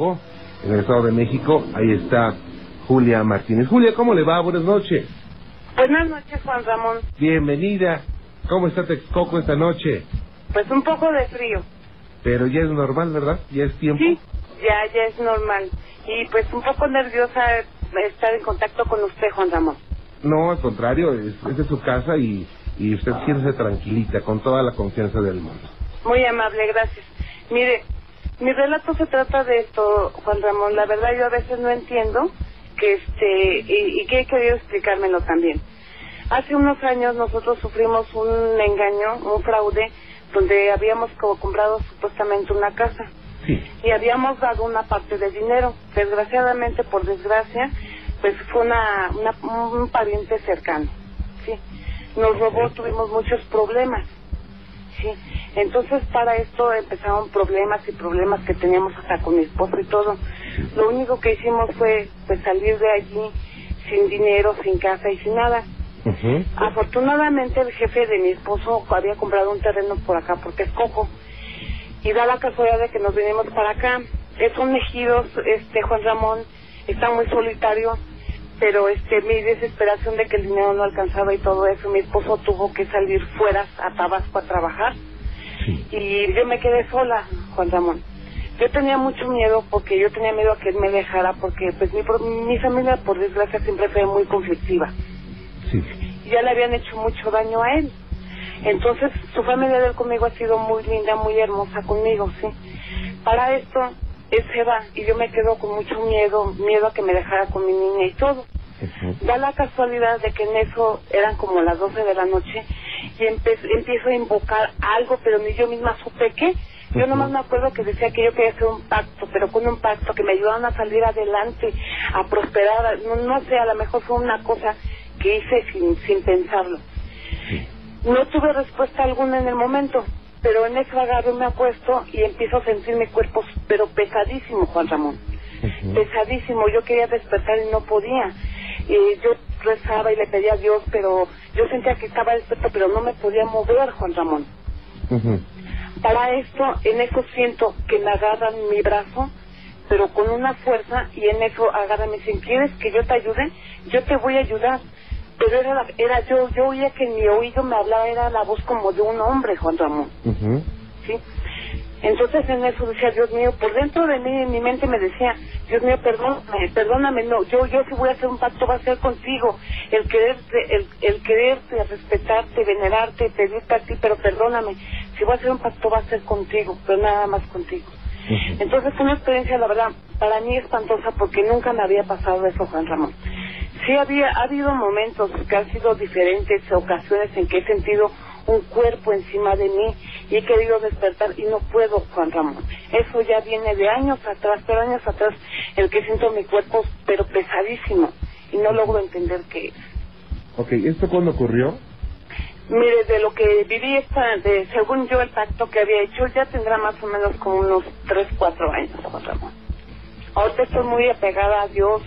En el Estado de México, ahí está Julia Martínez. Julia, ¿cómo le va? Buenas noches. Buenas noches, Juan Ramón. Bienvenida. ¿Cómo está Texcoco esta noche? Pues un poco de frío. Pero ya es normal, ¿verdad? Ya es tiempo. Sí, ya, ya es normal. Y pues un poco nerviosa estar en contacto con usted, Juan Ramón. No, al contrario, es, es de su casa y, y usted siéntese tranquilita, con toda la confianza del mundo. Muy amable, gracias. Mire, mi relato se trata de esto, Juan Ramón. La verdad yo a veces no entiendo que este y, y que he querido explicármelo también. Hace unos años nosotros sufrimos un engaño, un fraude, donde habíamos como comprado supuestamente una casa Sí. y habíamos dado una parte del dinero. Desgraciadamente, por desgracia, pues fue una, una- un pariente cercano. Sí. Nos robó, tuvimos muchos problemas. Sí. Entonces, para esto empezaron problemas y problemas que teníamos hasta con mi esposo y todo. Lo único que hicimos fue pues salir de allí sin dinero, sin casa y sin nada. Afortunadamente el jefe de mi esposo había comprado un terreno por acá por Texcoco y da la casualidad de que nos venimos para acá. Es un ejidos, este Juan Ramón, está muy solitario, pero este mi desesperación de que el dinero no alcanzaba y todo eso, mi esposo tuvo que salir fuera a Tabasco a trabajar Sí. y yo me quedé sola, Juan Ramón. Yo tenía mucho miedo porque yo tenía miedo a que él me dejara porque pues mi, mi familia por desgracia siempre fue muy conflictiva Sí. ya le habían hecho mucho daño a él. Entonces, su familia de él conmigo ha sido muy linda, muy hermosa conmigo, sí. Para esto, él se va y yo me quedo con mucho miedo, miedo a que me dejara con mi niña y todo. Da la casualidad de que en eso eran como las 12 de la noche y empiezo a invocar algo, pero ni yo misma supe qué. Yo nomás me acuerdo que decía que yo quería hacer un pacto, pero con un pacto que me ayudaran a salir adelante, a prosperar. No, no sé, a lo mejor fue una cosa que hice sin, sin pensarlo. No tuve respuesta alguna en el momento, pero en eso agarro me apuesto y empiezo a sentir mi cuerpo, pero pesadísimo, Juan Ramón pesadísimo. Yo quería despertar y no podía. Y yo rezaba y le pedía a Dios, pero yo sentía que estaba despierto, pero no me podía mover, Juan Ramón. Para esto, en eso siento que me agarran mi brazo, pero con una fuerza, y en eso agarran y me dicen, ¿quieres que yo te ayude? Yo te voy a ayudar. Pero era, la- era yo, yo oía que en mi oído me hablaba, era la voz como de un hombre, Juan Ramón. ¿sí? Entonces en eso decía, Dios mío, por dentro de mí, en mi mente me decía, Dios mío, perdóname, perdóname, no, yo, yo si voy a hacer un pacto va a ser contigo, el quererte, el, el quererte, respetarte, venerarte, pedirte a ti, pero perdóname, si voy a hacer un pacto va a ser contigo, pero nada más contigo. Entonces fue una experiencia, la verdad, para mí espantosa porque nunca me había pasado eso, Juan Ramón. Sí había, ha habido momentos que han sido diferentes, ocasiones en que he sentido un cuerpo encima de mí y he querido despertar y no puedo, Juan Ramón. Eso ya viene de años atrás, pero años atrás, el que siento mi cuerpo, pero pesadísimo, y no logro entender qué es. Ok, ¿esto cuándo ocurrió? Mire, de lo que viví, esta, de, según yo, el pacto que había hecho, ya tendrá más o menos como unos 3, 4 años, Juan Ramón. Ahorita estoy muy apegada a Dios.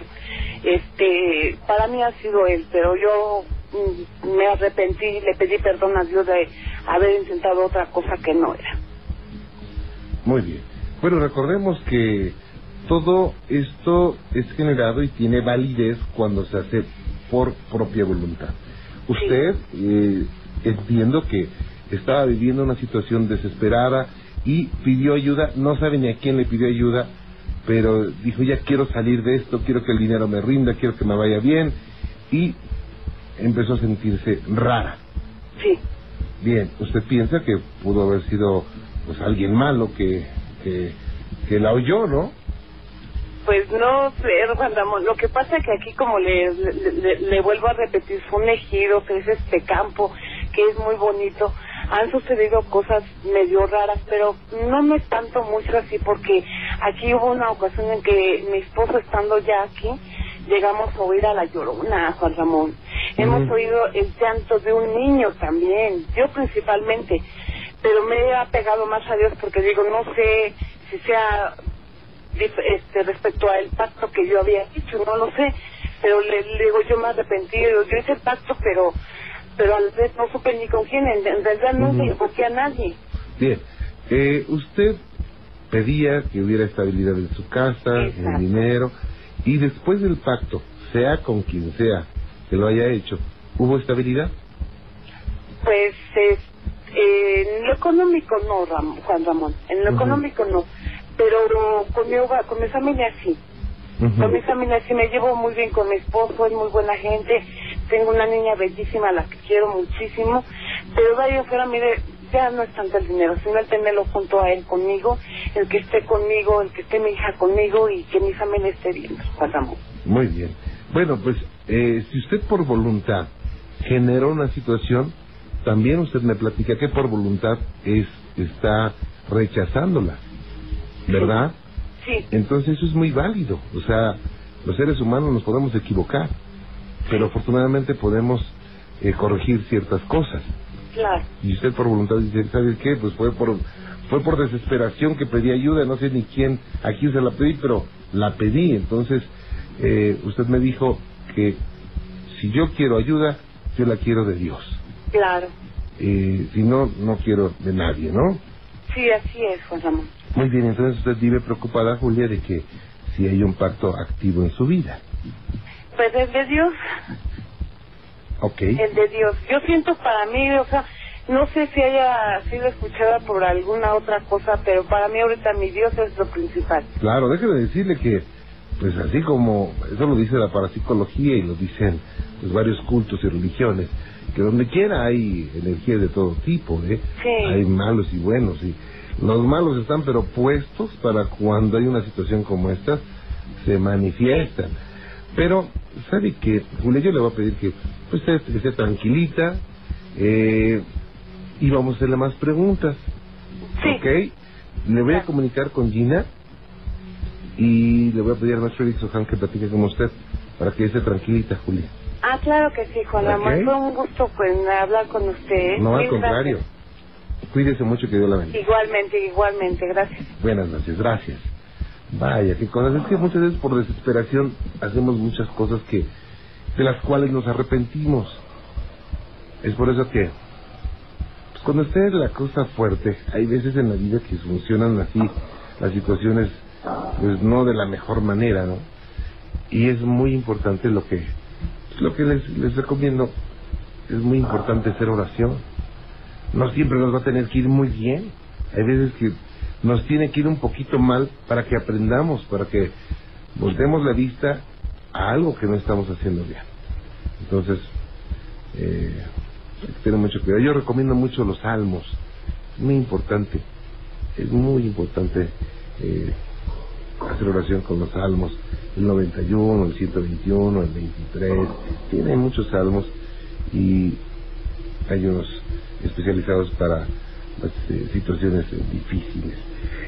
Este, para mí ha sido Él, pero yo me arrepentí, le pedí perdón a Dios de haber intentado otra cosa que no era. Muy bien. Bueno, recordemos que todo esto es generado y tiene validez cuando se hace por propia voluntad. Usted, eh, entiendo que estaba viviendo una situación desesperada y pidió ayuda, no sabe ni a quién le pidió ayuda, pero dijo, ya quiero salir de esto, quiero que el dinero me rinda, quiero que me vaya bien, y empezó a sentirse rara. Sí, Bien, usted piensa que pudo haber sido pues alguien malo que, que, que la oyó, ¿no? pues no sé, Juan Ramón. Lo que pasa es que aquí, como le, le, le- le vuelvo a repetir, fue un ejido, que es este campo, que es muy bonito. Han sucedido cosas medio raras, pero no me espanto mucho así porque aquí hubo una ocasión en que mi esposo estando ya aquí, llegamos a oír a la llorona, Juan Ramón. Hemos oído el llanto de un niño también, yo principalmente, pero me he apegado más a Dios porque digo, no sé si sea este, respecto al pacto que yo había hecho, no lo sé, pero le, le digo, yo me arrepentí, yo hice el pacto, pero pero a la vez no supe ni con quién, en, en realidad nunca Ujú. invoqué a nadie. Bien, eh, usted pedía que hubiera estabilidad en su casa, en Exacto. dinero, y después del pacto, sea con quien sea que lo haya hecho, ¿hubo estabilidad? Pues eh, eh, en lo económico no, Ram- Juan Ramón, en lo económico no, pero con mi, hogar- con mi familia sí. Con mi familia sí me llevo muy bien con mi esposo, es muy buena gente, tengo una niña bellísima a la que quiero muchísimo, pero de ahí afuera, mire, ya no es tanto el dinero, sino el tenerlo junto a él conmigo, el que esté conmigo, el que esté mi hija conmigo y que mi familia esté bien, Juan Ramón. Muy bien. Bueno, pues eh, si usted por voluntad generó una situación, también usted me platica que por voluntad es está rechazándola, ¿verdad? Sí, Entonces eso es muy válido. O sea, los seres humanos nos podemos equivocar, pero afortunadamente podemos eh, corregir ciertas cosas. claro. Y usted por voluntad dice, ¿sabe qué? Pues fue por fue por desesperación que pedí ayuda, no sé ni quién, a quién se la pedí, pero la pedí. Entonces, eh, usted me dijo que si yo quiero ayuda, yo la quiero de Dios. Claro. Eh, si no, no quiero de nadie, ¿no? Sí, así es, Juan Ramón. Muy bien, entonces usted vive preocupada, Julia, de que si hay un pacto activo en su vida. Pues el de Dios, ¿Ok? el de Dios. Yo siento para mí, o sea, no sé si haya sido escuchada por alguna otra cosa, pero para mí ahorita mi Dios es lo principal. Claro, déjeme decirle que, pues así como, eso lo dice la parapsicología y lo dicen pues, varios cultos y religiones, que donde quiera hay energías de todo tipo, ¿eh? Sí. Hay malos y buenos, y los malos están pero puestos para cuando hay una situación como esta, se manifiestan. Pero, ¿sabe qué? Julia, yo le voy a pedir que pues, usted esté tranquilita, eh, y vamos a hacerle más preguntas. Sí. Ok. Le voy a comunicar con Gina y le voy a pedir a nuestro Eric Sohan que platique con usted para que esté tranquilita, Julia. Ah, claro que sí, Juan Ramón. Ok. Fue un gusto pues, hablar con usted. No, al contrario. gracias. Cuídese mucho, que Dios la bendiga. Igualmente, igualmente. Gracias. Buenas noches, gracias. Vaya, qué cosas. Es que muchas veces por desesperación hacemos muchas cosas que de las cuales nos arrepentimos. Es por eso que pues, cuando esté la cosa fuerte, hay veces en la vida que funcionan así las situaciones, pues no de la mejor manera, ¿no? Y es muy importante lo que lo que les, les recomiendo, es muy importante hacer oración. No siempre nos va a tener que ir muy bien. Hay veces que nos tiene que ir un poquito mal para que aprendamos, para que voltemos la vista a algo que no estamos haciendo bien. Entonces, eh, hay que tener mucho cuidado. Yo recomiendo mucho los salmos. Es muy importante. Es muy importante eh, hacer oración con los salmos. El 91, el 121, el 23. Tiene muchos salmos y hay unos especializados para las eh, situaciones eh, difíciles.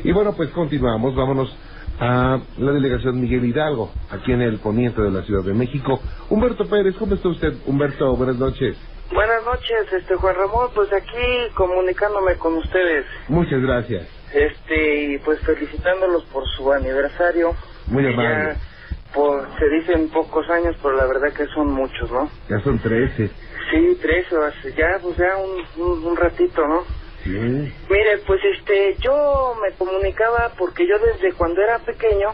Y bueno, pues continuamos. Vámonos a la delegación Miguel Hidalgo, aquí en el poniente de la Ciudad de México. Humberto Pérez, ¿cómo está usted? Humberto, buenas noches. Buenas noches, este Juan Ramón, pues aquí comunicándome con ustedes, Muchas gracias. Este y pues felicitándolos por su aniversario. Muy amable. Ya, por, se dicen pocos años, pero la verdad que son muchos, ¿no? Ya son 13. Sí, tres, o sea, ya, pues ya un, un, un ratito, ¿no? Sí. Mire, pues este, yo me comunicaba porque yo desde cuando era pequeño,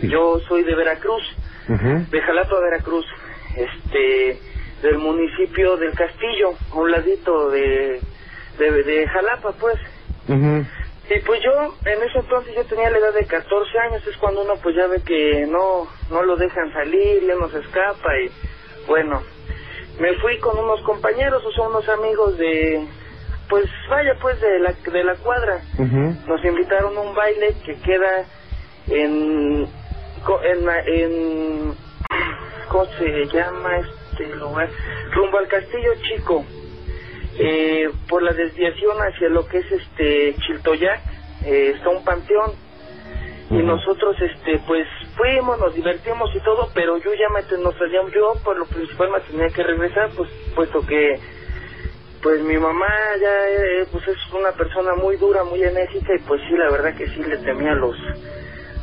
Sí. yo soy de Veracruz, de Jalapa, Veracruz, este, del municipio del Castillo, a un ladito de, de, de Jalapa, pues. Ujú. Y pues yo, en ese entonces yo tenía la edad de 14 años, es cuando uno pues ya ve que no, no lo dejan salir, ya no se escapa y bueno, me fui con unos compañeros, o sea, unos amigos de, pues vaya pues de la, de la cuadra, nos invitaron a un baile que queda en, en, en ¿cómo se llama este lugar? Rumbo al Castillo Chico, eh, por la desviación hacia lo que es este Chiltoyac, eh, está un panteón y nosotros este pues fuimos, nos divertimos y todo, pero yo ya me nos salíamos, yo por lo principal me tenía que regresar, pues puesto que pues mi mamá ya eh, pues es una persona muy dura, muy enérgica y pues sí, la verdad que sí le temía a los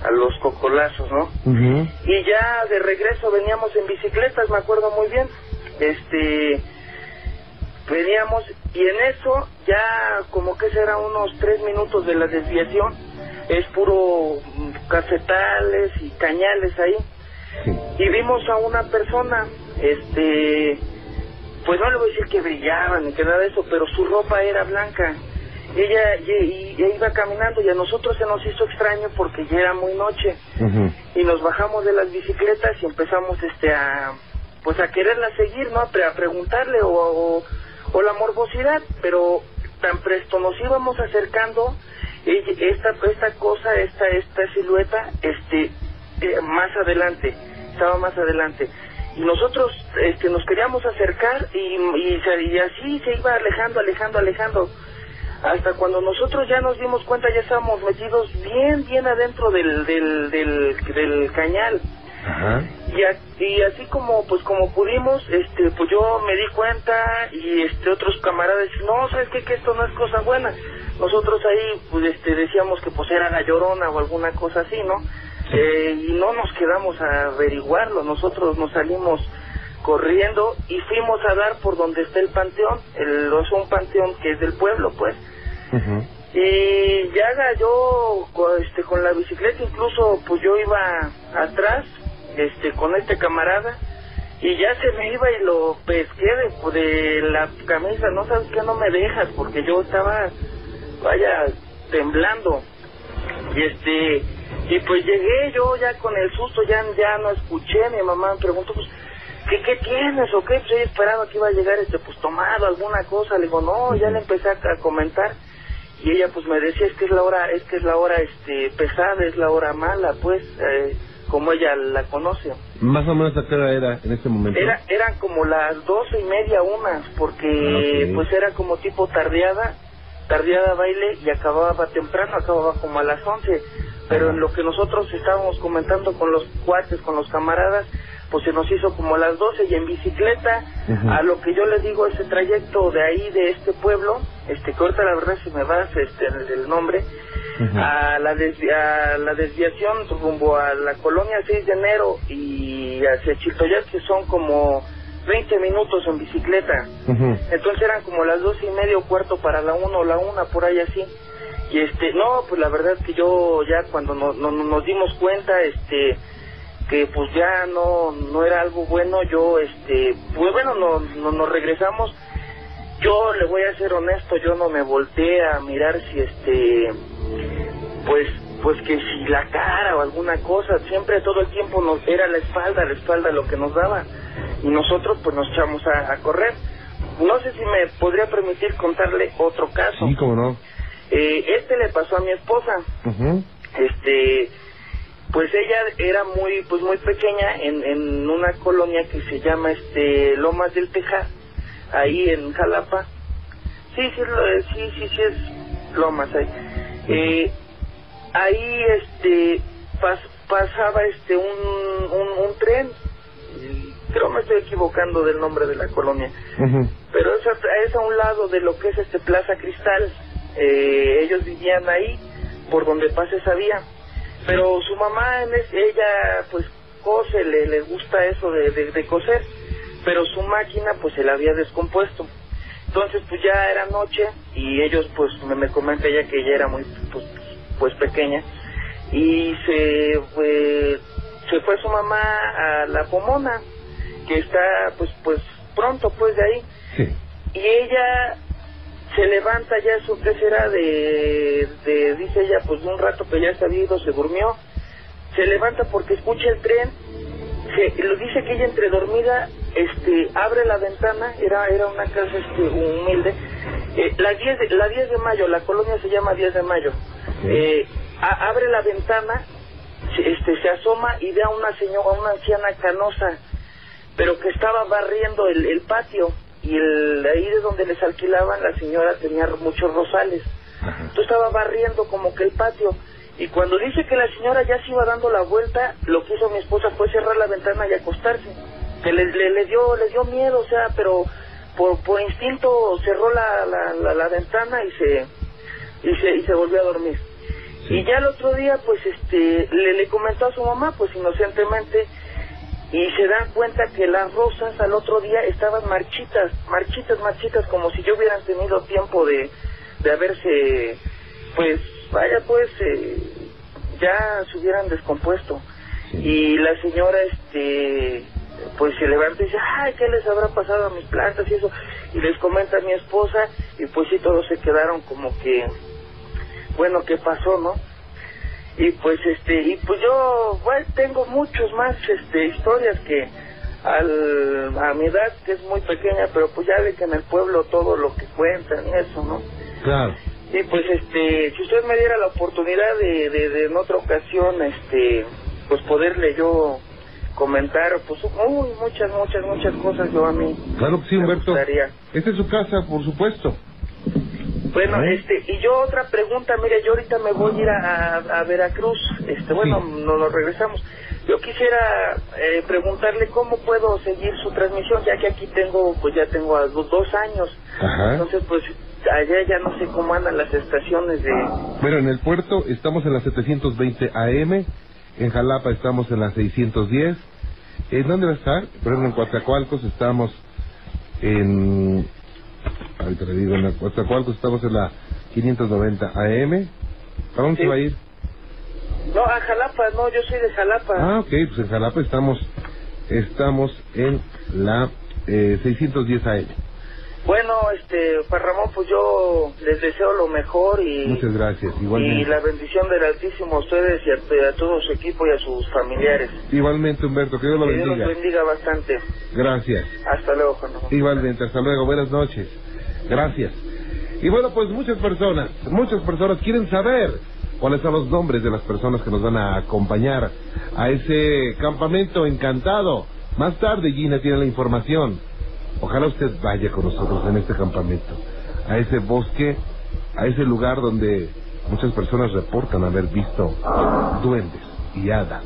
a los cocolazos, ¿no? Y ya de regreso veníamos en bicicletas, me acuerdo muy bien. Este veníamos y en eso ya como que será unos tres minutos de la desviación es puro mm, cafetales y cañales ahí. Y vimos a una persona, este, pues no le voy a decir que brillaba ni que nada de eso, pero su ropa era blanca. Ella, y, y iba caminando y a nosotros se nos hizo extraño porque ya era muy noche. Y nos bajamos de las bicicletas y empezamos este a pues a quererla seguir, ¿no? A, preguntarle o, o, la morbosidad, pero tan presto nos íbamos acercando esta esta cosa, esta esta silueta, este eh, más adelante, estaba más adelante y nosotros este, nos queríamos acercar y, y, y, así se iba alejando, alejando, alejando. Hasta cuando nosotros ya nos dimos cuenta, ya estábamos metidos bien, bien adentro del, del, del, del cañal. Y, y así como pues como pudimos este pues yo me di cuenta y este otros camaradas no sabes qué que esto no es cosa buena nosotros ahí pues este decíamos que pues era la llorona o alguna cosa así no eh, y no nos quedamos a averiguarlo, nosotros nos salimos corriendo y fuimos a dar por donde está el panteón, el, es un panteón que es del pueblo, pues. Y ya yo este, con la bicicleta, incluso pues yo iba atrás este, con este camarada y ya se me iba y lo pesqué de, de la camisa, no sabes que no me dejas porque yo estaba, vaya, temblando. Y este, y pues llegué yo ya con el susto, ya, ya no escuché, mi mamá me preguntó, pues, ¿qué, qué tienes o qué? Pues yo esperaba que iba a llegar este, pues tomado, alguna cosa, le digo, no, ya le empecé a, comentar y ella pues me decía, es que es la hora, es que es la hora este, pesada, es la hora mala, pues, eh, como ella la conoce. Más o menos a qué hora era en este momento. Era, eran como las doce y media, unas, porque ah, pues era como tipo tardeada, tardeada baile y acababa temprano, acababa como a las once pero en lo que nosotros estábamos comentando con los cuates, con los camaradas, pues se nos hizo como a las 12 y en bicicleta, a lo que yo les digo, ese trayecto de ahí, de este pueblo, este que ahorita la verdad se me va este, el, nombre, a, la a la desviación rumbo a la colonia 6 de enero y hacia Chiltoyat, que son como 20 minutos en bicicleta. Entonces eran como las dos y medio, cuarto para la una o la una, por ahí así. Y este, no, pues la verdad que yo ya cuando no, nos dimos cuenta, este, que pues ya no, no era algo bueno, yo, este, pues bueno, no, no, nos regresamos. Yo le voy a ser honesto, yo no me volteé a mirar si este, pues, pues que si la cara o alguna cosa, siempre todo el tiempo nos era la espalda, la espalda lo que nos daba. Y nosotros pues nos echamos a, a correr. No sé si me podría permitir contarle otro caso. Sí, cómo no. Eh, este le pasó a mi esposa. Este, pues ella era muy, pues muy pequeña en, en una colonia que se llama este Lomas del Tejar, ahí en Jalapa. Sí, sí, sí, sí, sí es Lomas ahí. Eh, ahí, este, pasaba este un, un, tren. Creo me estoy equivocando del nombre de la colonia, pero es es a, un lado de lo que es este Plaza Cristal, eh, ellos vivían ahí por donde pasa esa vía pero su mamá ella pues cose le, le gusta eso de, de, coser pero su máquina pues se la había descompuesto. Entonces pues ya era noche y ellos pues me, me comenta ella que ella era muy pues, pues pequeña y se fue, se fue su mamá a la Pomona que está pues pues pronto pues de ahí. Y ella se levanta ya eso que será de, de, dice ella pues un rato que ya se había ido se durmió. Se levanta porque escucha el tren se, lo dice que ella entre dormida este abre la ventana era era una casa este humilde. Eh, la 10 de, la 10 de mayo la colonia se llama 10 de mayo. Eh, abre la ventana este se asoma y ve a una señora una anciana canosa pero que estaba barriendo el, el patio y el, ahí de donde les alquilaban la señora tenía muchos rosales. Entonces estaba barriendo como que el patio y cuando dice que la señora ya se iba dando la vuelta, lo que hizo mi esposa fue cerrar la ventana y acostarse. Que le, le, dio le dio miedo, o sea, pero por, por instinto cerró la, la, la, ventana y se, y se y se volvió a dormir. Y ya el otro día, pues, este, le, le comentó a su mamá, pues, inocentemente, y se dan cuenta que las rosas al otro día estaban marchitas, marchitas, marchitas, como si yo hubieran tenido tiempo de, de haberse, pues, vaya pues, eh, ya se hubieran descompuesto. Y la señora, este, pues se levanta y dice, ay, ¿qué les habrá pasado a mis plantas y eso? Y les comenta a mi esposa y pues sí, todos se quedaron como que, bueno, ¿qué pasó, no? Y pues este, y pues yo, bueno, tengo muchos más, este, historias que al, a mi edad, que es muy pequeña, pero pues ya ve que en el pueblo todo lo que cuentan y eso, ¿no? Claro. Y pues este, si usted me diera la oportunidad de, de, de en otra ocasión, este, pues poderle yo comentar, pues uy, muchas, muchas, muchas cosas yo a mí. Claro que sí, Humberto. Esta es su casa, por supuesto. Bueno, ¿Eh? este, y yo otra pregunta, mire, yo ahorita me voy a ir a, Veracruz, este, bueno, Sí. no nos regresamos. Yo quisiera eh, preguntarle cómo puedo seguir su transmisión, ya que aquí tengo, pues ya tengo a los dos años. Ajá. Entonces, pues allá ya no sé cómo andan las estaciones de... Bueno, en el puerto estamos en la 720 AM, en Jalapa estamos en la 610. ¿En dónde va a estar? Por ejemplo, en Coatzacoalcos estamos en... Ahorita le digo, en Coatzacoalcos estamos en la 590 AM. ¿Para dónde Sí. se va a ir? No, a Jalapa, no, yo soy de Jalapa. Ah, ok, pues en Jalapa estamos, estamos en la eh, 610 AM. Bueno, este, para Ramón, pues yo les deseo lo mejor y... Muchas gracias, Y igualmente. la bendición del Altísimo a ustedes y a, a todo su equipo y a sus familiares. Igualmente, Humberto, que Dios lo que Dios los bendiga. bendiga bastante. Gracias. Hasta luego, Juan Ramón. Igualmente, hasta luego, buenas noches. Gracias. Y bueno, pues muchas personas, muchas personas quieren saber cuáles son los nombres de las personas que nos van a acompañar a ese campamento encantado. Más tarde Gina tiene la información. Ojalá usted vaya con nosotros en este campamento, a ese bosque, a ese lugar donde muchas personas reportan haber visto duendes y hadas.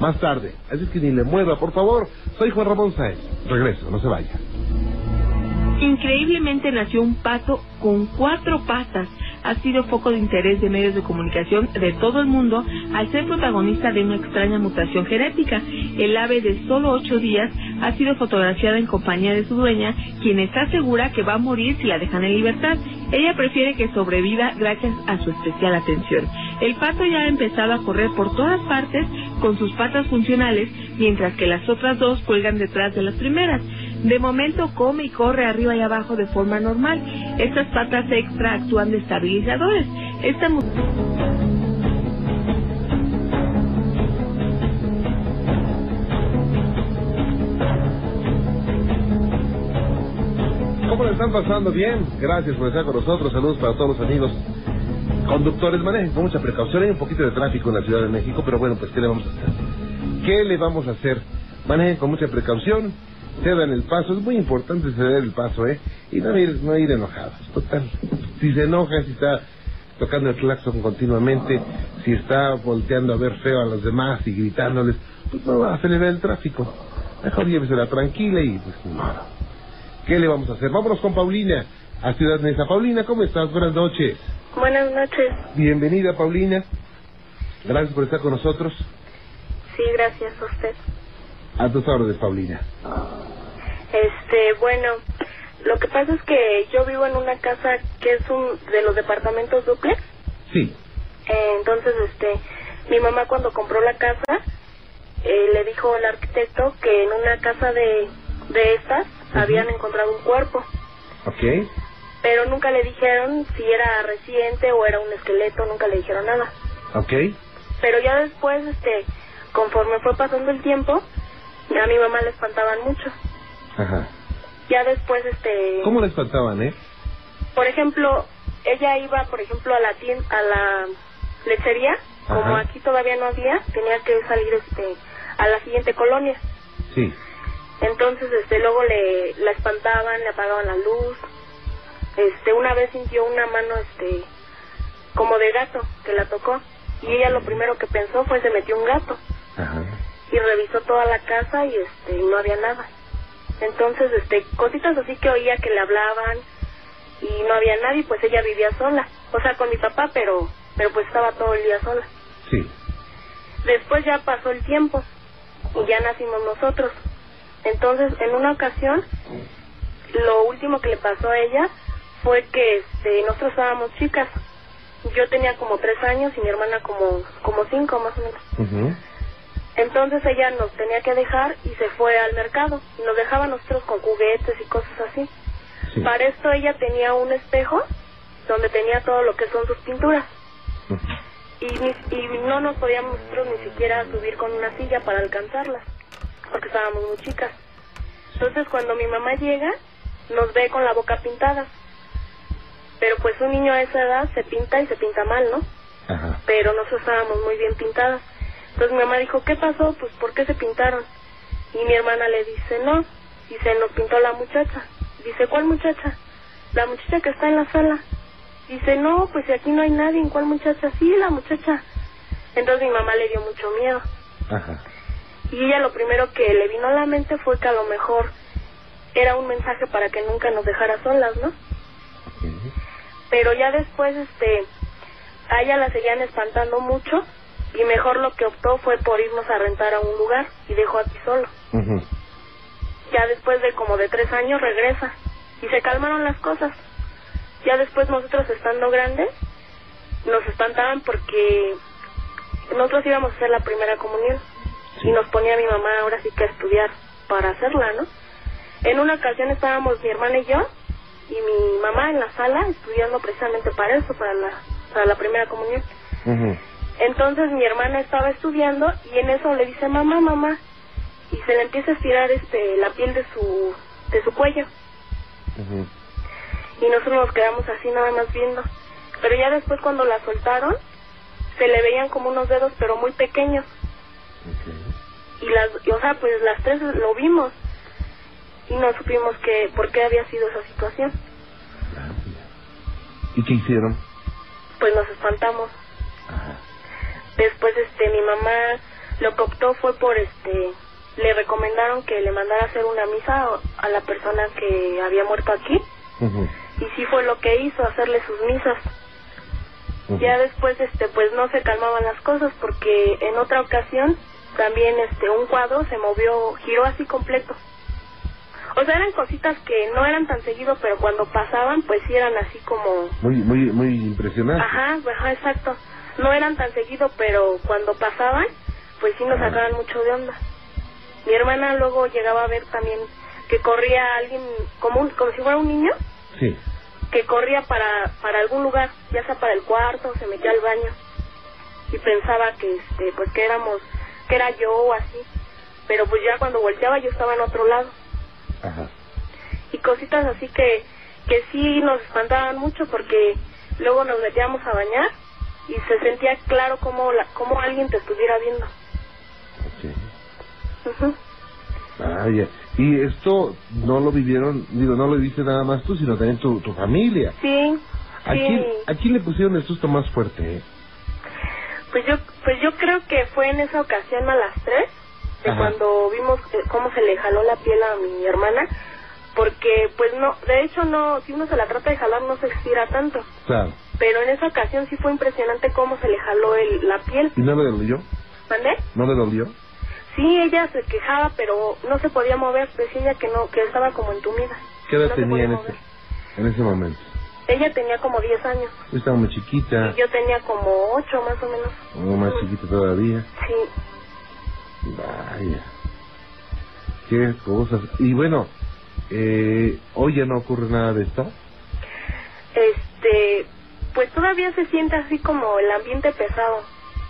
Más tarde, así que ni le mueva, por favor. Soy Juan Ramón Sáez. Regreso, no se vaya. Increíblemente nació un pato con cuatro patas. Ha sido foco de interés de medios de comunicación de todo el mundo al ser protagonista de una extraña mutación genética. El ave de solo ocho días ha sido fotografiada en compañía de su dueña, quien está segura que va a morir si la dejan en libertad. Ella prefiere que sobreviva gracias a su especial atención. El pato ya ha empezado a correr por todas partes con sus patas funcionales, mientras que las otras dos cuelgan detrás de las primeras. De momento come y corre arriba y abajo de forma normal. Estas patas extra actúan de estabilizadores. Esta ¿Cómo le están pasando? Bien. Gracias por estar con nosotros. Saludos para todos los amigos. Conductores, manejen con mucha precaución. Hay un poquito de tráfico en la Ciudad de México, pero bueno, pues ¿qué le vamos a hacer? ¿Qué le vamos a hacer? Manejen con mucha precaución. Cedan el paso. Es muy importante ceder el paso, ¿eh? Y no ir, no ir enojados. Total. Si se enoja, si está tocando el claxon continuamente, si está volteando a ver feo a los demás y gritándoles, pues no va a acelerar el tráfico. Mejor llévesela tranquila y pues modo. ¿Qué le vamos a hacer? Vámonos con Paulina a Ciudad Neza. Paulina, ¿cómo estás? Buenas noches. Buenas noches. Bienvenida, Paulina. Gracias por estar con nosotros. Sí, gracias a usted. A tus órdenes, Paulina. Este, bueno, lo que pasa es que yo vivo en una casa que es un de los departamentos duplex. Sí. Eh, entonces, este, mi mamá cuando compró la casa eh, le dijo al arquitecto que en una casa de de estas habían encontrado un cuerpo, Ok. pero nunca le dijeron si era reciente o era un esqueleto, nunca le dijeron nada. Ok. Pero ya después, este, conforme fue pasando el tiempo, a mi mamá le espantaban mucho. Ajá. Ya después, este, ¿Cómo le espantaban, eh? por ejemplo, ella iba, por ejemplo, a la tienda, a la lechería, como aquí todavía no había, tenía que salir, este, a la siguiente colonia. Sí. Entonces, este, luego le, la espantaban, le apagaban la luz. Este, una vez sintió una mano, este, como de gato que la tocó. Y ella lo primero que pensó fue se metió un gato. Y revisó toda la casa y este y no había nada. Entonces, este cositas así que oía que le hablaban y no había nadie, pues ella vivía sola, o sea, con mi papá, pero pero pues estaba todo el día sola. Sí. Después ya pasó el tiempo y ya nacimos nosotros. Entonces, en una ocasión lo último que le pasó a ella fue que este nosotros estábamos chicas yo tenía como tres años y mi hermana como, como cinco más o menos. Entonces ella nos tenía que dejar y se fue al mercado nos dejaba nosotros con juguetes y cosas así. Sí. Para esto ella tenía un espejo donde tenía todo lo que son sus pinturas y, ni- y no nos podíamos nosotros ni siquiera subir con una silla para alcanzarlas porque estábamos muy chicas. Entonces cuando mi mamá llega nos ve con la boca pintada. Pero pues un niño a esa edad se pinta y se pinta mal, ¿no? Ajá. pero nosotros estábamos muy bien pintadas. Entonces mi mamá dijo, ¿qué pasó? Pues ¿por qué se pintaron? Y mi hermana le dice, no, dice, nos pintó la muchacha. Dice, ¿cuál muchacha? La muchacha que está en la sala. Dice, no, pues si aquí no hay nadie, ¿en cuál muchacha? Sí, la muchacha. Entonces mi mamá le dio mucho miedo. Ajá. Y ella lo primero que le vino a la mente fue que a lo mejor era un mensaje para que nunca nos dejara solas, ¿no? Ok. pero ya después este a ella la seguían espantando mucho y mejor lo que optó fue por irnos a rentar a un lugar y dejó aquí solo. Ya después de como de tres años regresa y se calmaron las cosas. Ya después nosotros estando grandes nos espantaban porque nosotros íbamos a hacer la primera comunión Sí. y nos ponía mi mamá ahora sí que a estudiar para hacerla, ¿no? En una ocasión estábamos mi hermana y yo y mi mamá en la sala estudiando precisamente para eso, para la, para la primera comunión. Entonces mi hermana estaba estudiando y en eso le dice mamá, mamá y se le empieza a estirar este la piel de su de su cuello y nosotros nos quedamos así nada más viendo. Pero ya después cuando la soltaron se le veían como unos dedos pero muy pequeños y las y, o sea pues las tres lo vimos y no supimos que por qué había sido esa situación. ¿Y qué hicieron? Pues nos espantamos. Ajá. Después este mi mamá lo que optó fue por este le recomendaron que le mandara hacer una misa a- la persona que había muerto aquí. Y sí fue lo que hizo hacerle sus misas. Ya después este pues no se calmaban las cosas porque en otra ocasión también este un cuadro se movió giró así completo. O sea eran cositas que no eran tan seguido pero cuando pasaban pues sí eran así como Muy, muy, muy impresionante. Ajá, ajá, exacto. No eran tan seguido, pero cuando pasaban, pues sí nos sacaban mucho de onda. Mi hermana luego llegaba a ver también que corría alguien, como, un, como si fuera un niño, Sí. que corría para, para algún lugar, ya sea para el cuarto, se metía al baño. Y pensaba que, este, pues que éramos, que era yo o así. Pero pues ya cuando volteaba yo estaba en otro lado. Ajá. y cositas así que que sí nos espantaban mucho porque luego nos metíamos a bañar y se sentía claro como la, como alguien te estuviera viendo. Ok. Ujú. Vaya. Y esto no lo vivieron, digo, no lo viste nada más tú, sino también tu, tu familia. Sí, ¿A, sí. quién, ¿A quién le pusieron el susto más fuerte? eh? Pues yo pues yo creo que fue en esa ocasión a las tres de Ajá. cuando vimos que- cómo se le jaló la piel a mi hermana porque pues no de hecho no si uno se la trata de jalar no se estira tanto Claro. Pero en esa ocasión sí fue impresionante cómo se le jaló el, la piel ¿Y no le dolió? ¿Mandé? ¿No le dolió? Sí, ella se quejaba, pero no se podía mover. Decía ella que no, que estaba como entumida. ¿Qué edad No tenía en ese, en ese momento? Ella tenía como 10 años Estaba muy chiquita, y yo tenía como 8 más o menos. o más chiquita todavía. Sí, Vaya. Qué cosas. Y bueno, eh, hoy ya no ocurre nada de esto. este, pues todavía se siente así como el ambiente pesado.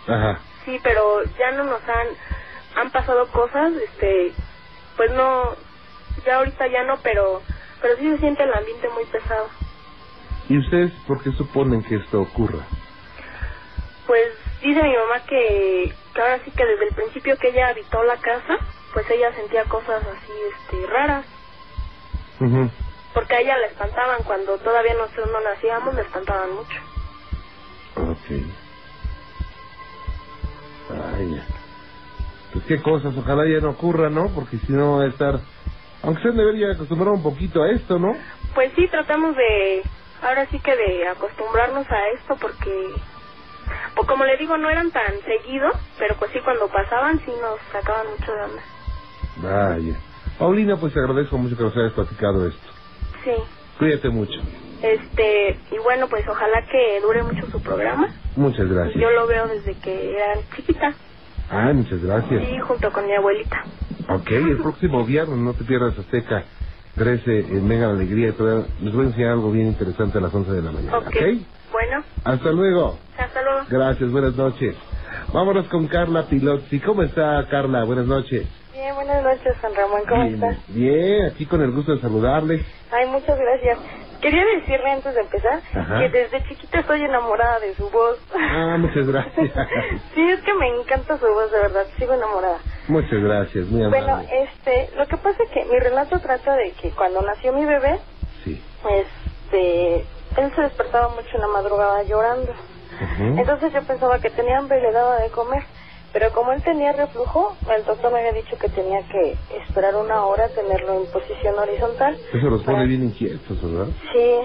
Ajá. Sí, pero ya no nos han, han pasado cosas, este, pues no, ya ahorita ya no, pero, pero sí se siente el ambiente muy pesado. ¿Y ustedes por qué suponen que esto ocurra? Pues dice mi mamá que, que ahora sí que desde el principio que ella habitó la casa, pues ella sentía cosas así este raras. Porque a ella la espantaban cuando todavía nosotros no nacíamos, la espantaban mucho. Ok. Vaya. Pues qué cosas, ojalá ya no ocurra, ¿no? Porque si no va a estar... Aunque se debería acostumbrar un poquito a esto, ¿no? Pues sí, tratamos de, ahora sí que de acostumbrarnos a esto porque, pues como le digo, no eran tan seguidos, pero pues sí cuando pasaban sí nos sacaban mucho de onda. Vaya. Paulina, pues te agradezco mucho que nos hayas platicado esto. Sí, Cuídate mucho. Este, y bueno, pues ojalá que dure mucho su programa. Muchas gracias. Yo lo veo desde que era chiquita. Ah, muchas gracias. Sí, junto con mi abuelita. Ok, el próximo viernes no te pierdas Azteca 13 en Mega Alegría. Les voy a enseñar algo bien interesante a las 11 de la mañana. Ok. ¿Ok? Bueno, Hasta luego. hasta luego. Gracias, buenas noches. Vámonos con Carla Pilotzi. ¿Cómo está Carla? Buenas noches. Bien, buenas noches, San Ramón, ¿cómo bien, estás? Bien, aquí con el gusto de saludarle. Ay, muchas gracias. Quería decirle antes de empezar Ajá. que desde chiquita estoy enamorada de su voz. Ah, muchas gracias. sí, es que me encanta su voz, de verdad, sigo enamorada. Muchas gracias, muy amable. Bueno, este, lo que pasa es que mi relato trata de que cuando nació mi bebé, Sí. este, él se despertaba mucho en la madrugada llorando. Ujú. Entonces yo pensaba que tenía hambre y le daba de comer. Pero como él tenía reflujo, el doctor me había dicho que tenía que esperar una hora, tenerlo en posición horizontal. Eso los pone bien inquietos, ¿verdad? Sí,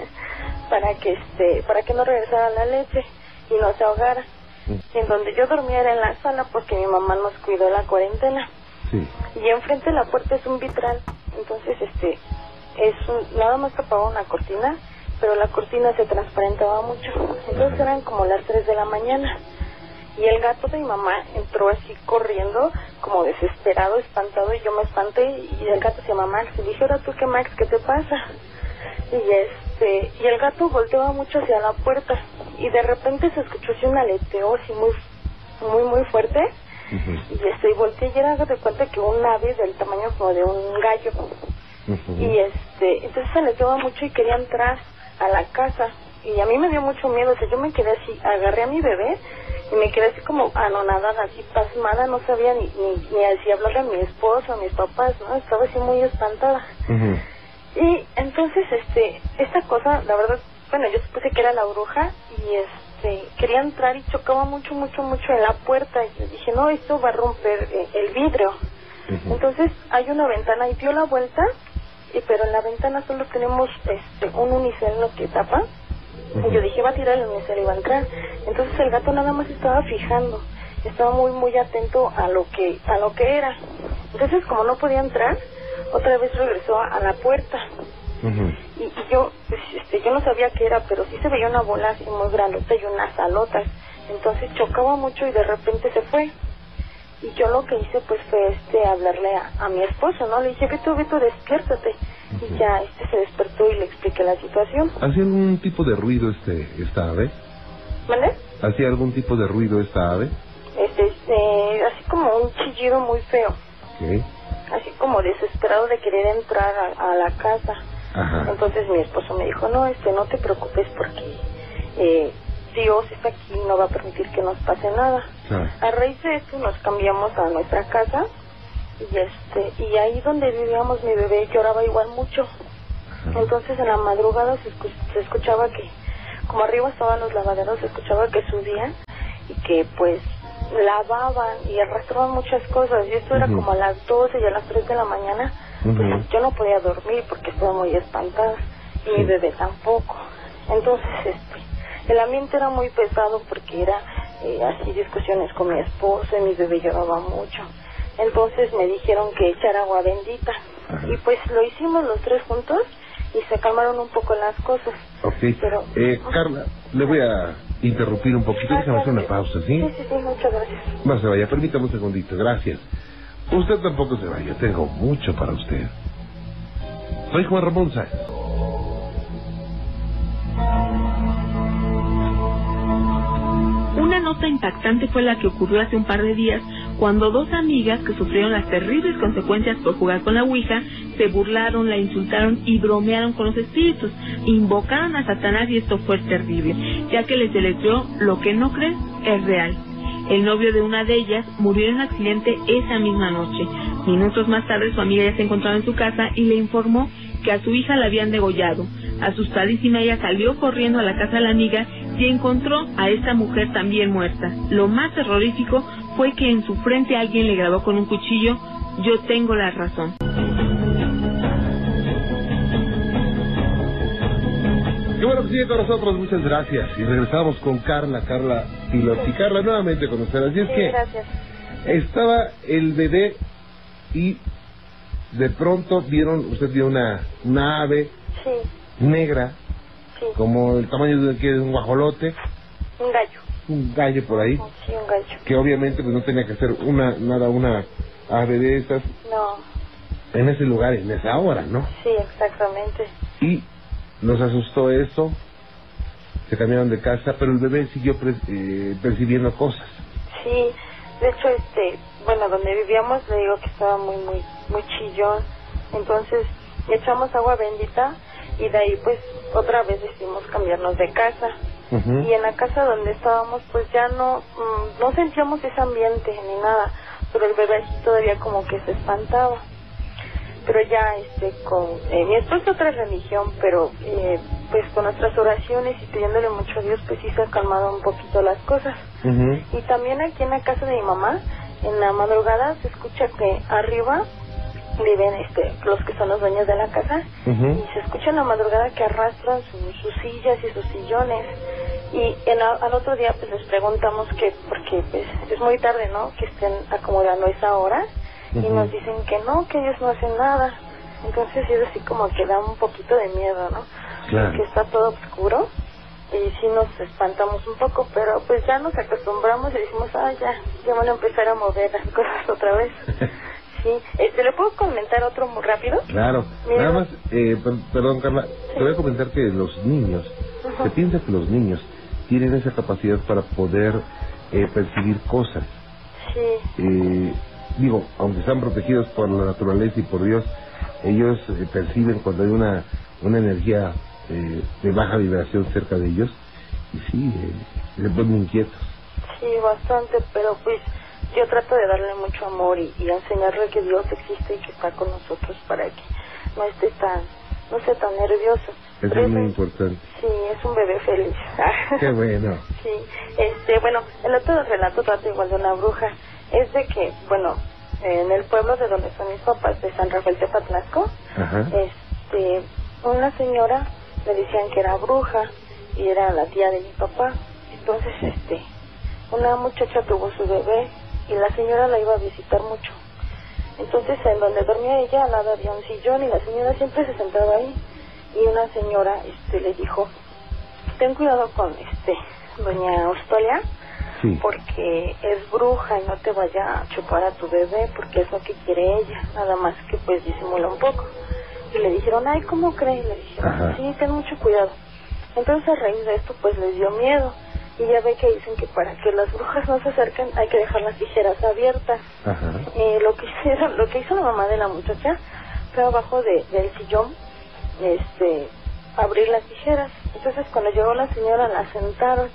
para que este, para que no regresara la leche y no se ahogara. Mm. En donde yo dormía era en la sala porque mi mamá nos cuidó la cuarentena. Sí. Y enfrente de la puerta es un vitral. Entonces, este, es un, nada más tapaba una cortina, pero la cortina se transparentaba mucho. Entonces Ajá. eran como las 3 de la mañana. Y el gato de mi mamá entró así corriendo, como desesperado, espantado, y yo me espanté, y el gato se llama Max. Y dije, ahora tú qué, Max, ¿qué te pasa? Y este, y el gato volteaba mucho hacia la puerta, y de repente se escuchó así un aleteo así muy, muy, muy fuerte. Y este, y volteé y era de cuenta que un ave del tamaño como de un gallo. Y este, entonces se aleteaba mucho y quería entrar a la casa. Y a mí me dio mucho miedo, o sea, yo me quedé así, agarré a mi bebé y me quedé así como anonadada, así pasmada, no sabía ni, ni, ni así hablarle a mi esposo, a mis papás, ¿no? Estaba así muy espantada. Y entonces, este, esta cosa, la verdad, bueno, yo supuse que era la bruja y este, quería entrar y chocaba mucho, mucho, mucho en la puerta y yo dije, no, esto va a romper eh, el vidrio. Entonces hay una ventana y dio la vuelta, y pero en la ventana solo tenemos este, un unicel lo que tapa. Y yo dije, va a tirar el unicel y va a entrar. Entonces el gato nada más estaba fijando, estaba muy, muy atento a lo que, a lo que era. Entonces como no podía entrar, otra vez regresó a, a la puerta. Y, y yo, pues, este, yo no sabía qué era, pero sí se veía una bola así muy grandota y unas alotas. Entonces chocaba mucho y de repente se fue. Y yo lo que hice pues fue este hablarle a, a mi esposo, ¿no? Le dije, Beto, Beto, despiértate. Y ya este se despertó y le expliqué la situación. ¿Hacía algún tipo de ruido este esta ave? ¿Vale? ¿Hacía algún tipo de ruido esta ave? Este, este, así como un chillido muy feo, Ok. así como desesperado de querer entrar a, a la casa. Ajá. Entonces mi esposo me dijo, no, este, no te preocupes porque eh, Dios está aquí y no va a permitir que nos pase nada. A raíz de esto nos cambiamos a nuestra casa y este y ahí donde vivíamos mi bebé lloraba igual mucho. Entonces en la madrugada se, escu- se escuchaba que, como arriba estaban los lavaderos, se escuchaba que subían y que pues lavaban y arrastraban muchas cosas. Y esto era como a las 12 y a las 3 de la mañana. Pues yo no podía dormir porque estaba muy espantada y Sí. mi bebé tampoco. Entonces este el ambiente era muy pesado porque era eh, así discusiones con mi esposo y mi bebé lloraba mucho. Entonces me dijeron que echar agua bendita. Ajá. Y pues lo hicimos los tres juntos y se calmaron un poco las cosas. Ok. Pero- Eh, Carla, le voy a interrumpir un poquito. Déjame hacer una pausa, ¿sí? Sí, sí, sí, muchas gracias. No se vaya, permítame un segundito, gracias. Usted tampoco se vaya, tengo mucho para usted. Soy Juan Ramón Sáenz. Una nota impactante fue la que ocurrió hace un par de días cuando dos amigas que sufrieron las terribles consecuencias por jugar con la Ouija se burlaron, la insultaron y bromearon con los espíritus. Invocaron a Satanás y esto fue terrible, ya que les deletreó lo que no crees es real. El novio de una de ellas murió en un accidente esa misma noche. Minutos más tarde su amiga ya se encontraba en su casa y le informó que a su hija la habían degollado. Asustadísima ella salió corriendo a la casa de la amiga y encontró a esta mujer también muerta. Lo más terrorífico fue que en su frente alguien le grabó con un cuchillo Yo tengo la razón. Qué bueno que sigue con nosotros, muchas gracias. Y regresamos con Carla, Carla Pilotti. Carla, nuevamente con usted. Así es Sí, que gracias. estaba el bebé y de pronto vieron, usted vio una, una ave Sí, negra, Sí, como el tamaño de, que de un guajolote, un gallo. un gallo por ahí, Sí, un gallo. que obviamente pues no tenía que ser una nada una ave de esas No, en ese lugar, en esa hora, ¿no? sí, exactamente. Y nos asustó eso, se cambiaron de casa, pero el bebé siguió pre- eh, percibiendo cosas. Sí, de hecho, este, bueno, donde vivíamos le digo que estaba muy, muy, muy chillón. Entonces echamos agua bendita y de ahí pues otra vez decidimos cambiarnos de casa. Y en la casa donde estábamos pues ya no, mm, no sentíamos ese ambiente ni nada, pero el bebé todavía como que se espantaba. Pero ya este con eh, mi esposo es otra religión, pero eh, pues con nuestras oraciones y pidiéndole mucho a Dios pues sí se han calmado un poquito las cosas. Y también aquí en la casa de mi mamá, en la madrugada se escucha que arriba viven este, los que son los dueños de la casa y se escucha en la madrugada que arrastran su- sus sillas y sus sillones. Y en al otro día pues les preguntamos que, porque pues es muy tarde, ¿no? Que estén acomodando esa hora y nos dicen que no, que ellos no hacen nada. Entonces es así como que da un poquito de miedo, ¿no? Claro. Que está todo oscuro y sí nos espantamos un poco, pero pues ya nos acostumbramos y decimos, ah, ya, ya van a empezar a mover las cosas otra vez. Sí, este, ¿le puedo comentar otro muy rápido? Claro, Mira. nada más, eh, per- perdón Carla, te voy a comentar que los niños, se piensa que los niños tienen esa capacidad para poder eh, percibir cosas. Sí, Eh, digo, aunque están protegidos por la naturaleza y por Dios, ellos eh, perciben cuando hay una, una energía eh, de baja vibración cerca de ellos y sí, eh, se ponen inquietos. sí, bastante, pero pues yo trato de darle mucho amor y, y enseñarle que Dios existe y que está con nosotros para que no esté tan, no esté tan nervioso. Eso Pero es muy importante. Sí, es un bebé feliz. Qué bueno. Sí, este, bueno, el otro relato trata igual de una bruja. Es de que, bueno, en el pueblo de donde son mis papás, de San Rafael Tepatlasco, Ajá. este, una señora le decían que era bruja y era la tía de mi papá. Entonces, este, una muchacha tuvo su bebé y la señora la iba a visitar mucho. Entonces, en donde dormía ella, al lado había un sillón y la señora siempre se sentaba ahí. Y una señora, este, le dijo, ten cuidado con, este, doña Austolia, Sí. porque es bruja y no te vaya a chupar a tu bebé porque es lo que quiere ella, nada más que pues disimula un poco. Y le dijeron, ay, ¿cómo crees? Le dijeron, Ajá. sí, ten mucho cuidado. Entonces a raíz de esto pues les dio miedo y ya ve que dicen que para que las brujas no se acerquen hay que dejar las tijeras abiertas. Ajá. Eh, lo que hicieron, lo que hizo la mamá de la muchacha fue abajo de, del sillón, este, abrir las tijeras. Entonces cuando llegó la señora la sentaron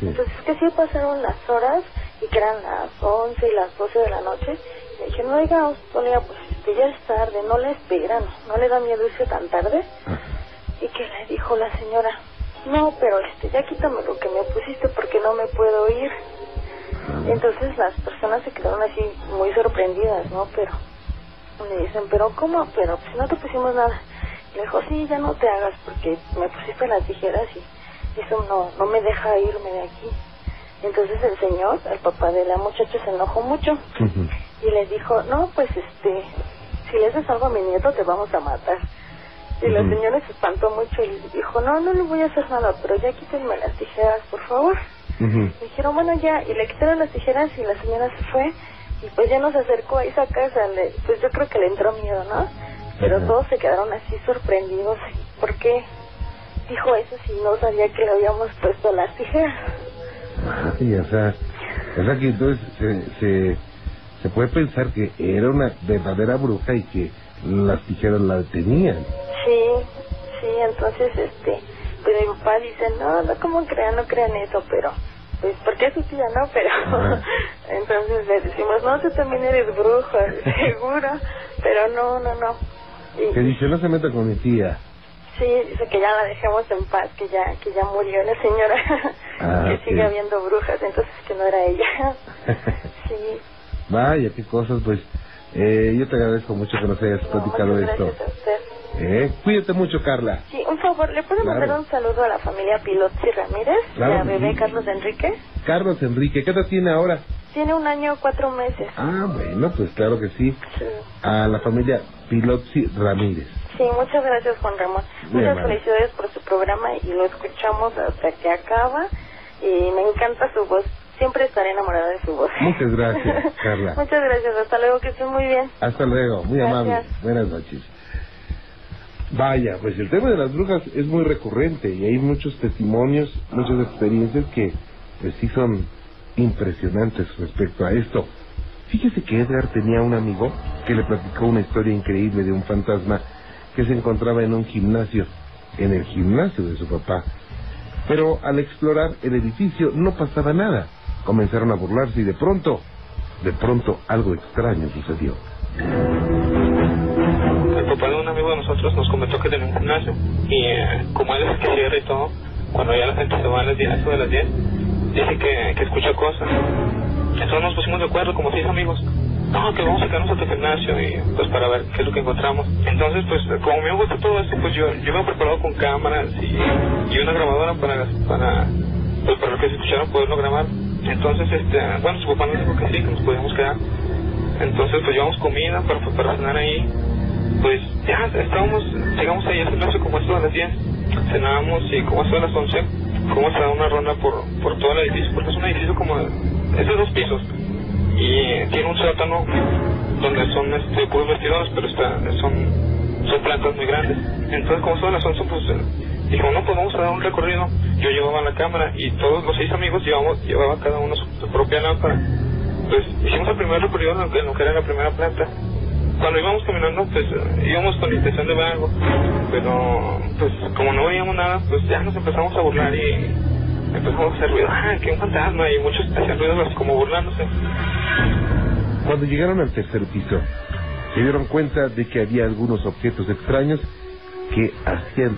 Sí. entonces que sí pasaron las horas y que eran las 11 y las 12 de la noche. Le dije, no, oiga, Austolia, pues este, ya es tarde, no le esperan, no le da miedo irse tan tarde. Ajá. Y que le dijo la señora, no, pero este, ya quítame lo que me pusiste porque no me puedo ir. Entonces las personas se quedaron así muy sorprendidas, ¿no? Pero le dicen, pero ¿cómo? Pero si no te pusimos nada. Le dijo, sí, ya no te hagas porque me pusiste las tijeras y eso no, no me deja irme de aquí. Entonces el señor, el papá de la muchacha, se enojó mucho y le dijo, no, pues este, si le haces algo a mi nieto te vamos a matar. Y la señora se espantó mucho y dijo, no, no le voy a hacer nada, pero ya quítenme las tijeras, por favor. Le dijeron, bueno, ya, y le quitaron las tijeras y la señora se fue y pues ya nos acercó a esa casa, le, pues yo creo que le entró miedo, ¿no? Pero todos se quedaron así sorprendidos, ¿por qué dijo eso si no sabía que le habíamos puesto las tijeras? Ay, o sea, o sea que entonces se, se, se puede pensar que era una verdadera bruja y que las tijeras la detenían. Sí, sí, entonces, este, pero mi papá dice, no, no, ¿cómo crean? No crean eso, pero, pues, porque es su tía, ¿no? Pero, Ajá. entonces le decimos, no, tú también eres bruja, seguro, pero no, no, no. Y, Que dice, no se meta con mi tía. Sí, dice que ya la dejemos en paz, que ya que ya murió la señora, Ah, que sigue habiendo brujas, entonces que no era ella. Sí, Vaya, qué cosas, pues. Eh, yo te agradezco mucho que nos hayas no, platicado esto. gracias a usted. Eh, cuídate mucho, Carla. Sí, un favor, ¿le puedo Claro. mandar un saludo a la familia Pilotzi Ramírez Claro y a bebé. Carlos Enrique? Carlos Enrique, ¿qué edad tiene ahora? Tiene un año cuatro meses. Ah, bueno, pues claro que sí. Sí. A la familia Pilotzi Ramírez. Sí, muchas gracias Juan Ramón. Muy Muchas amable. felicidades por su programa y lo escuchamos hasta que acaba. Y me encanta su voz. Siempre estaré enamorada de su voz. Muchas gracias, Carla. Muchas gracias. Hasta luego, que estén muy bien. Hasta luego, muy Gracias. amable. Buenas noches. Vaya, pues el tema de las brujas es muy recurrente y hay muchos testimonios, muchas experiencias que pues sí son impresionantes respecto a esto. Fíjese que Edgar tenía un amigo que le platicó una historia increíble de un fantasma que se encontraba en un gimnasio, en el gimnasio de su papá. Pero al explorar el edificio no pasaba nada. Comenzaron a burlarse y de pronto, de pronto algo extraño sucedió. Nosotros nos comentó que tenía un gimnasio y eh, como él es que cierra y todo, cuando ya la gente se va a las 10, eso de las 10, dice que, que escucha cosas. Entonces nos pusimos de acuerdo como seis amigos. No, que vamos a quedarnos a tu gimnasio y pues para ver qué es lo que encontramos. Entonces pues como me gusta todo esto, pues yo, yo me he preparado con cámaras y, y una grabadora para, para, pues para lo que se escucharon poderlo grabar. Entonces este, bueno, su papá nos dijo que sí, que nos podíamos quedar. Entonces pues llevamos comida para, para cenar ahí pues ya estábamos, llegamos ahí al gimnasio como esto a las 10, cenábamos y como esto a las 11, fuimos a dar una ronda por, por todo el edificio, porque es un edificio como, de- es de dos pisos, y tiene un sótano donde son este, puros vestidores, pero está, son, son plantas muy grandes. Entonces como son las 11, pues dijimos, no, pues vamos a dar un recorrido. Yo llevaba la cámara y todos los seis amigos llevamos, llevaba cada uno su, propia lámpara. Pues hicimos el primer recorrido en lo que era la primera planta cuando íbamos caminando, pues íbamos con la intención de ver algo, pero pues como no veíamos nada, pues ya nos empezamos a burlar y empezamos a hacer ruido, ah, que un fantasma, y muchos hacían ruidos como burlándose. Cuando llegaron al tercer piso, se dieron cuenta de que había algunos objetos extraños que hacían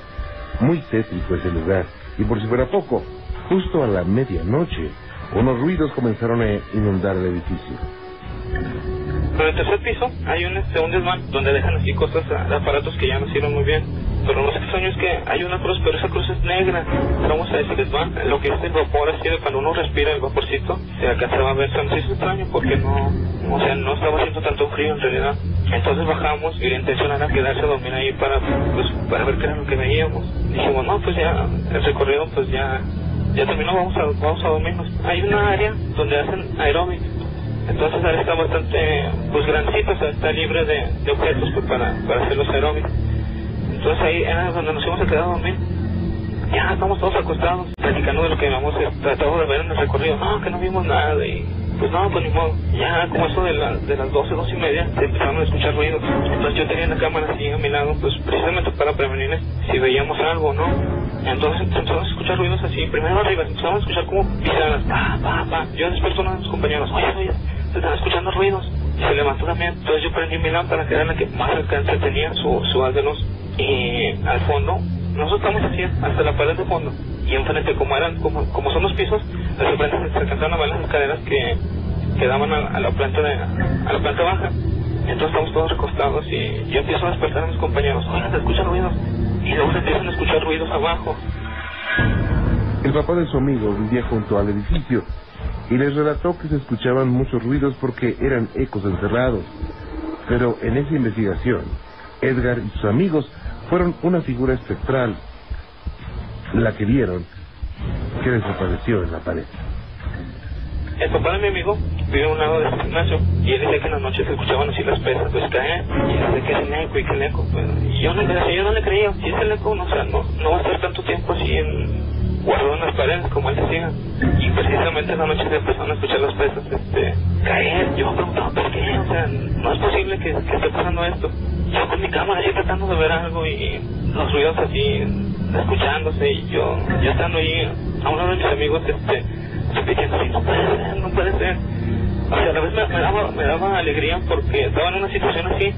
muy tétrico ese lugar. Y por si fuera poco, justo a la medianoche, unos ruidos comenzaron a inundar el edificio. En el tercer piso hay un, este, un desván donde dejan así cosas, aparatos que ya no sirven muy bien. Pero lo más extraño es que hay una cruz, pero esa cruz es negra. Vamos a ese desván. Lo que es el vapor, así de cuando uno respira el vaporcito, se alcanzaba a ver. Se nos hizo extraño porque no, o sea, no estaba haciendo tanto frío en realidad. Entonces bajamos y la intención era quedarse a dormir ahí para, pues, para ver qué era lo que veíamos. Dijimos, no, pues ya, el recorrido pues ya, ya terminó, vamos a, vamos a dormirnos. Hay una área donde hacen aeróbic. Entonces ahora está bastante, pues grandecito, está libre de, de objetos pues, para, para hacer los aeróbicos. Entonces ahí era donde nos íbamos a quedar a dormir. Ya estamos todos acostados, platicando de lo que habíamos tratado de ver en el recorrido. No, que no vimos nada y pues no, pues ni modo. Ya como eso de, la, de las 12, 12 y media, se empezaron a escuchar ruidos. Entonces yo tenía la cámara así a mi lado, pues precisamente para prevenir si veíamos algo, ¿no? Entonces empezamos a escuchar ruidos así, primero arriba, empezamos a escuchar como pisadas, pa, pa, pa. Yo desperté a uno de mis compañeros, oye, oye, se están escuchando ruidos. Y se levantó también, entonces yo prendí mi lámpara, que era la que más alcance tenía, su, su de luz. Y al fondo, nosotros estamos así, hasta la pared de fondo. Y enfrente, como eran, como, como son los pisos, hacia enfrente se, se alcanzaron a ver las escaleras que, que daban a, a la planta de, a la planta baja. Entonces estamos todos recostados y yo empiezo a despertar a mis compañeros, oye, se escuchan ruidos. Y luego se empiezan a escuchar ruidos abajo. El papá de su amigo vivía junto al edificio y les relató que se escuchaban muchos ruidos porque eran ecos encerrados. Pero en esa investigación, Edgar y sus amigos fueron una figura espectral, la que vieron que desapareció en la pared. El papá de mi amigo vive a un lado de ese gimnasio y él decía que en las noches se escuchaban así las pesas pues caer y dice que es el eco y que el eco pues, y yo le yo no le creía si es el eco no, o sea, no, no va a estar tanto tiempo así en guardado en las paredes como él decía y precisamente en la noche se empezaron a escuchar las pesas este, caer yo me preguntaba por qué o sea no es posible que esté pasando esto yo con mi cámara así tratando de ver algo y los ruidos así escuchándose y yo yo estando ahí a uno de mis amigos este repitiendo así, no puede ser, no puede ser. O sea, a la vez me, me daba, me daba alegría porque estaba en una situación así,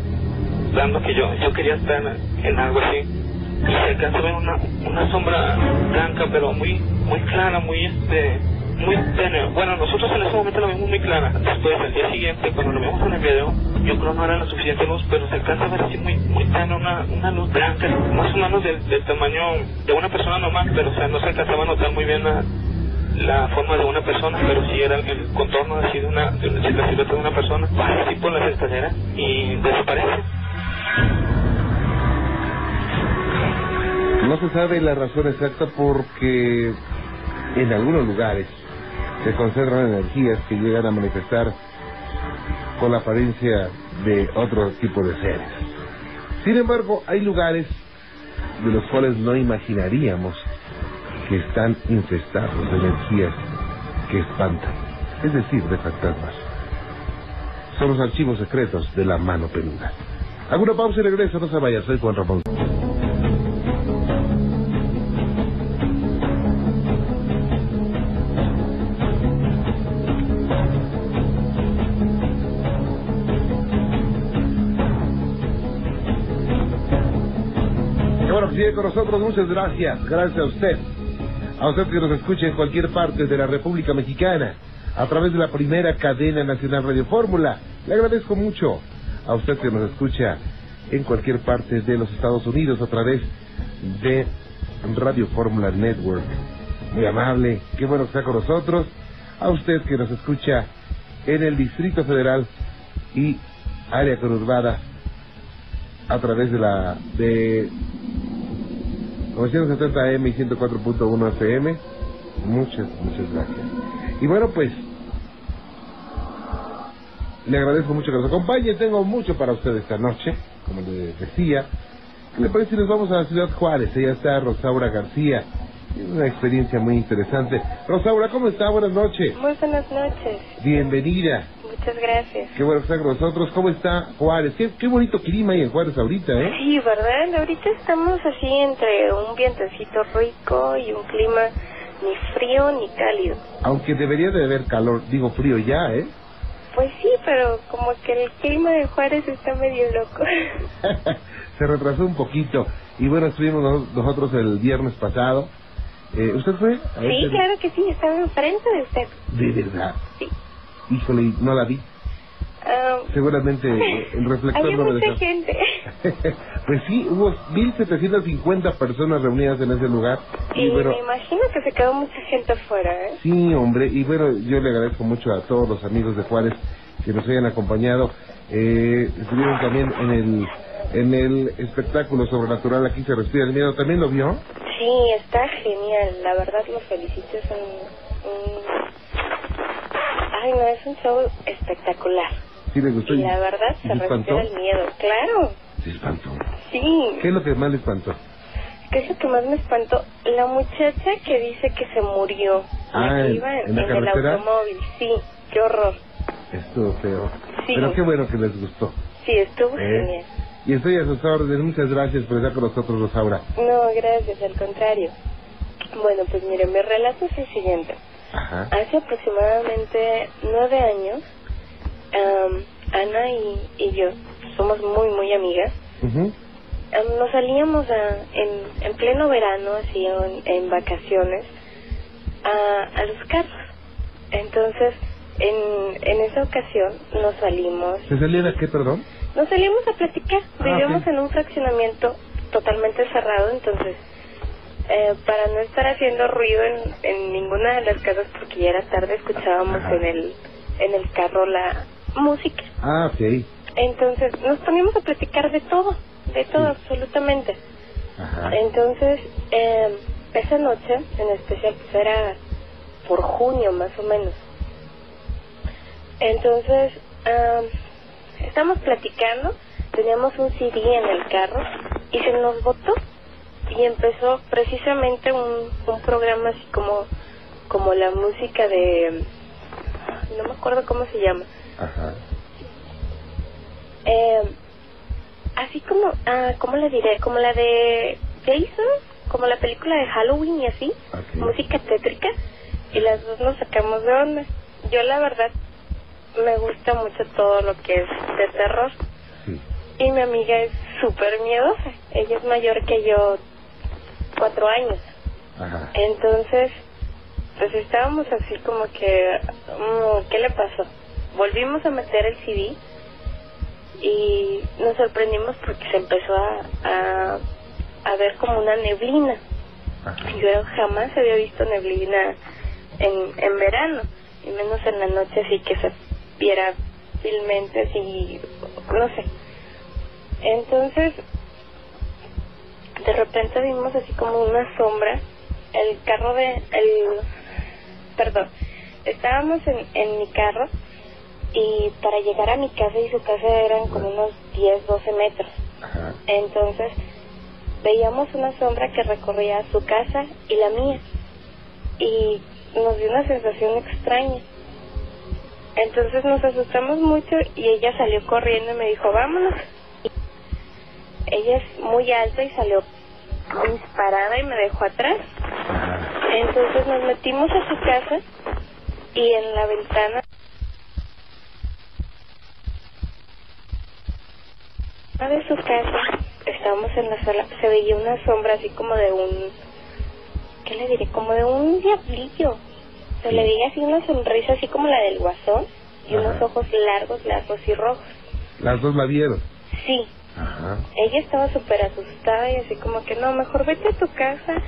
dando que yo, yo quería estar en algo así. Y se alcanza a ver una, una sombra blanca, pero muy, muy clara, muy este, muy tenue. Bueno, nosotros en ese momento la vimos muy clara. Después, al día siguiente, cuando lo vimos en el video, yo creo no era la suficiente luz, pero se alcanza a ver así muy, muy tenue, una, una luz blanca, más o menos del, del tamaño de una persona normal, pero o sea, no se alcanzaba a notar muy bien la, la forma de una persona, pero sí era el contorno así de una, de la silueta de una persona, así por las escaleras y desaparece. No se sabe la razón exacta porque en algunos lugares se concentran energías que llegan a manifestar con la apariencia de otro tipo de seres. Sin embargo, hay lugares de los cuales no imaginaríamos que están infestados de energías que espantan, es decir, de fantasmas. Son los archivos secretos de la mano peluda. Hago una pausa y regreso, no se vaya, soy Juan Ramón. Bueno sigue con nosotros, muchas gracias, gracias a usted. A usted que nos escucha en cualquier parte de la República Mexicana, a través de la primera cadena nacional Radio Fórmula. Le agradezco mucho a usted que nos escucha en cualquier parte de los Estados Unidos a través de Radio Fórmula Network. Muy amable, qué bueno que está con nosotros. A usted que nos escucha en el Distrito Federal y área conurbada a través de la de 970 AM y 104.1 FM. Muchas, muchas gracias. Y bueno, pues le agradezco mucho que nos acompañe. Tengo mucho para usted esta noche, como le decía. ¿Qué le parece si nos vamos a la ciudad Juárez? Ella está Rosaura García. Es una experiencia muy interesante. Rosaura, ¿cómo está? Buenas noches. Muy buenas noches. Bienvenida. Muchas gracias. Qué bueno que está con nosotros. ¿Cómo está Juárez? Qué, qué bonito clima hay en Juárez ahorita, ¿eh? Sí, ¿verdad? Ahorita estamos así entre un vientecito rico y un clima ni frío ni cálido. Aunque debería de haber calor, digo frío ya, ¿eh? Pues sí, pero como que el clima de Juárez está medio loco. Se retrasó un poquito. Y bueno, estuvimos nos- nosotros el viernes pasado. Eh, ¿Usted fue? a Sí, este- claro que sí, estaba enfrente de usted. De verdad. Sí. Híjole, no la vi. Ah, Seguramente eh, el reflector Había no me mucha dejó. gente. pues sí, hubo 1.750 personas reunidas en ese lugar. Y Y bueno, me imagino que se quedó mucha gente afuera, ¿eh? sí, hombre. Y bueno, yo le agradezco mucho a todos los amigos de Juárez que nos hayan acompañado. Eh, estuvieron también en el en el espectáculo sobrenatural Aquí se respira el miedo. ¿También lo vio? Sí, está genial. La verdad lo felicito. Es un, un- Ay, no, es un show espectacular. Sí, le gustó. Y la verdad ¿Y se respira el miedo. Claro, Se espantó. sí. ¿Qué es lo que más le espantó? ¿Qué es lo que más me espantó? La muchacha que dice que se murió. Ah, la que ¿en- iba en, en la en el automóvil. Sí, qué horror. Estuvo feo. Sí. Pero qué bueno que les gustó. Sí, estuvo ¿Eh? genial. Y estoy a sus órdenes. Muchas gracias por estar con nosotros, Rosaura. No, gracias, al contrario. Bueno, pues mire, mi relato es el siguiente. Ajá. Hace aproximadamente nueve años, Ana y, y yo somos muy, muy amigas. Nos salíamos a- en, en pleno verano, así en, en vacaciones, a, a los carros. Entonces, en, en esa ocasión nos salimos, ¿Se salían a qué, perdón? nos salimos a platicar. Ah, Vivíamos en un fraccionamiento totalmente cerrado, entonces eh, para no estar haciendo ruido en, en ninguna de las casas porque ya era tarde escuchábamos Ajá. en el en el carro la música Ah, ok. entonces nos poníamos a platicar de todo de todo Sí. absolutamente Ajá. entonces eh, esa noche en especial pues era por junio más o menos entonces ah, estamos platicando teníamos un CD en el carro y se nos botó y empezó precisamente un, un programa así como como la música de no me acuerdo cómo se llama. Ajá. eh, así como ah cómo le diré como la de Jason como la película de Halloween y así música tétrica y las dos nos sacamos de onda. Yo la verdad me gusta mucho todo lo que es de terror. Sí. y mi amiga es súper miedosa. Ella es mayor que yo cuatro años Ajá. entonces, pues estábamos así como que, mm, ¿qué le pasó? Volvimos a meter el CD y nos sorprendimos porque se empezó a, a, a ver como una neblina. Ajá. Yo jamás había visto neblina en, en verano, y menos en la noche así que se viera filmente así, no sé. Entonces, de repente vimos así como una sombra, el carro de, el, perdón, estábamos en, en mi carro y para llegar a mi casa y su casa eran como unos 10, 12 metros. Ajá. Entonces veíamos una sombra que recorría su casa y la mía y nos dio una sensación extraña. Entonces nos asustamos mucho y ella salió corriendo y me dijo, vámonos. Ella es muy alta y salió disparada y me dejó atrás. Entonces nos metimos a su casa y en la ventana de su casa, estábamos en la sala, se veía una sombra así como de un, ¿qué le diré? Como de un diablillo. Se le veía así una sonrisa así como la del guasón y Ajá. unos ojos largos, largos y rojos. Las dos la vieron. Sí, Ajá. ella estaba súper asustada y así como que no, mejor vete a tu casa,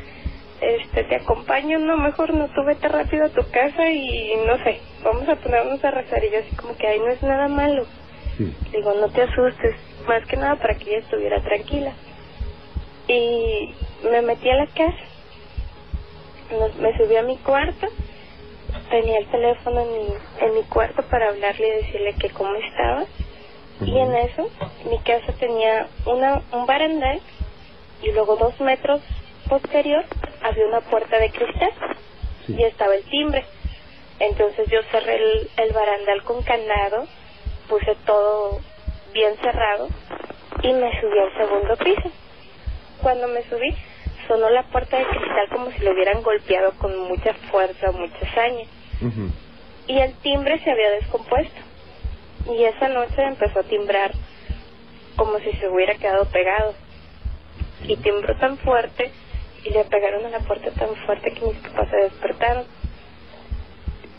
este, te acompaño, no, mejor no, tú vete rápido a tu casa y no sé, vamos a ponernos a rezar y yo así como que ahí no es nada malo. Sí. Digo, no te asustes, más que nada para que ella estuviera tranquila. Y me metí a la casa, Nos- me subí a mi cuarto, tenía el teléfono en mi, en mi cuarto para hablarle y decirle que cómo estaba. Y en eso, mi casa tenía una, un barandal y luego dos metros posterior había una puerta de cristal Sí. y estaba el timbre. Entonces yo cerré el, el barandal con candado, puse todo bien cerrado y me subí al segundo piso. Cuando me subí, sonó la puerta de cristal como si lo hubieran golpeado con mucha fuerza, mucha saña. Y el timbre se había descompuesto. Y esa noche empezó a timbrar como si se hubiera quedado pegado. Y timbró tan fuerte y le pegaron a la puerta tan fuerte que mis papás se despertaron.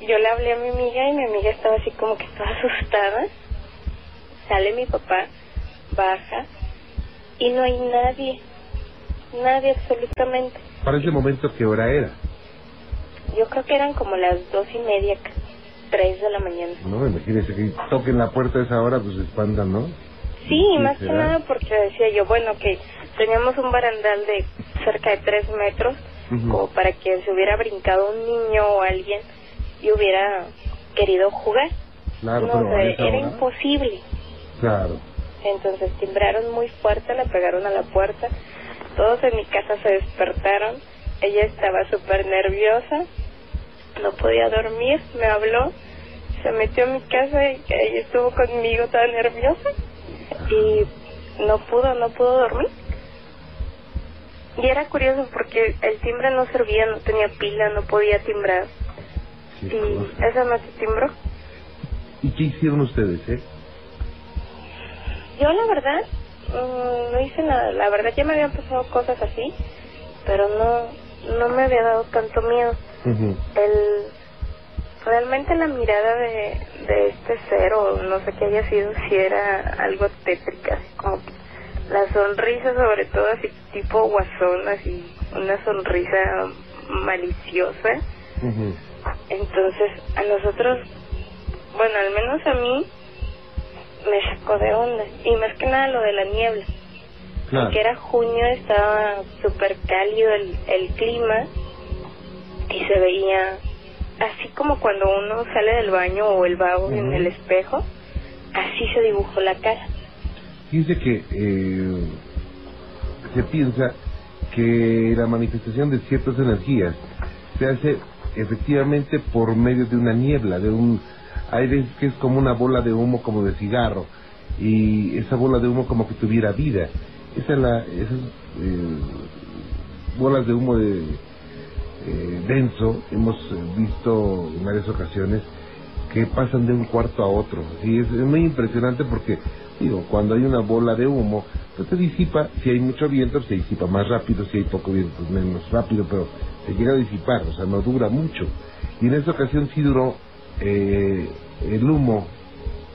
Yo le hablé a mi amiga y mi amiga estaba así como que toda asustada. Sale mi papá, baja y no hay nadie. Nadie absolutamente. Para ese momento, ¿qué hora era? Yo creo que eran como las dos y media, tres de la mañana. No, imagínese que toquen la puerta a esa hora, pues se espantan, ¿no? Sí, más que nada porque decía yo, bueno, que teníamos un barandal de cerca de tres metros, Ujú. como para que se hubiera brincado un niño o alguien y hubiera querido jugar. Claro, no, pero sé, era hora- imposible. Claro. Entonces timbraron muy fuerte, la pegaron a la puerta, todos en mi casa se despertaron, ella estaba súper nerviosa, no podía dormir, me habló, se metió a mi casa y estuvo conmigo toda nerviosa y no pudo, no pudo dormir. Y era curioso porque el timbre no servía, no tenía pila, no podía timbrar. Y cosa. esa noche timbró. ¿Y qué hicieron ustedes, eh? Yo la verdad mm, no hice nada, la verdad ya me habían pasado cosas así, pero no no me había dado tanto miedo. El realmente la mirada de, de este ser o no sé qué haya sido si era algo tétrica, así como que la sonrisa sobre todo así tipo guasón, así una sonrisa maliciosa. Entonces, a nosotros, bueno, al menos a mí, me sacó de onda. Y más que nada lo de la niebla. Claro. Que era junio, estaba súper cálido el, el clima y se veía así como cuando uno sale del baño o el vago en el espejo, así se dibujó la cara. Dice que eh, se piensa que la manifestación de ciertas energías se hace efectivamente por medio de una niebla, de un hay veces que es como una bola de humo como de cigarro y esa bola de humo como que tuviera vida. Esa es la, esas eh, bolas de humo de eh, denso hemos eh, visto en varias ocasiones que pasan de un cuarto a otro. Sí, es, muy impresionante porque, digo, cuando hay una bola de humo, pues se disipa, si hay mucho viento, se disipa más rápido, si hay poco viento, pues menos rápido, pero se llega a disipar, o sea, no dura mucho. Y en esta ocasión sí duró eh, el humo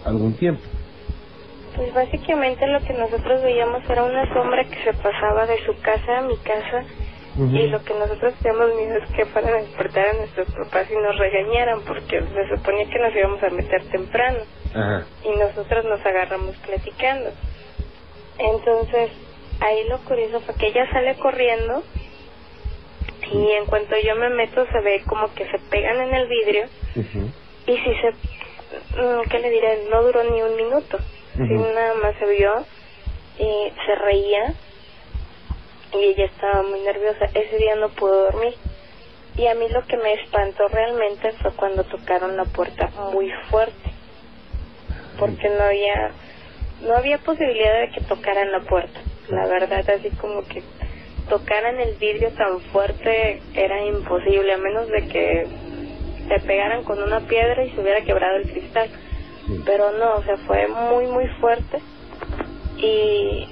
algún tiempo. Pues básicamente lo que nosotros veíamos era una sombra que se pasaba de su casa a mi casa Y lo que nosotros teníamos miedo es que fueran a despertar a nuestros papás y nos regañaran porque se suponía que nos íbamos a meter temprano y nosotros nos agarramos platicando. Entonces, ahí lo curioso fue que ella sale corriendo y en cuanto yo me meto se ve como que se pegan en el vidrio y si se, mm, ¿qué le diré? No duró ni un minuto. Sí, Ujú. nada más se vio y se reía y ella estaba muy nerviosa. Ese día no pudo dormir. Y a mí lo que me espantó realmente fue cuando tocaron la puerta muy fuerte. Porque no había, no había posibilidad de que tocaran la puerta. La verdad, así como que tocaran el vidrio tan fuerte era imposible, a menos de que se pegaran con una piedra y se hubiera quebrado el cristal. Pero no, o sea, fue muy, muy fuerte. Y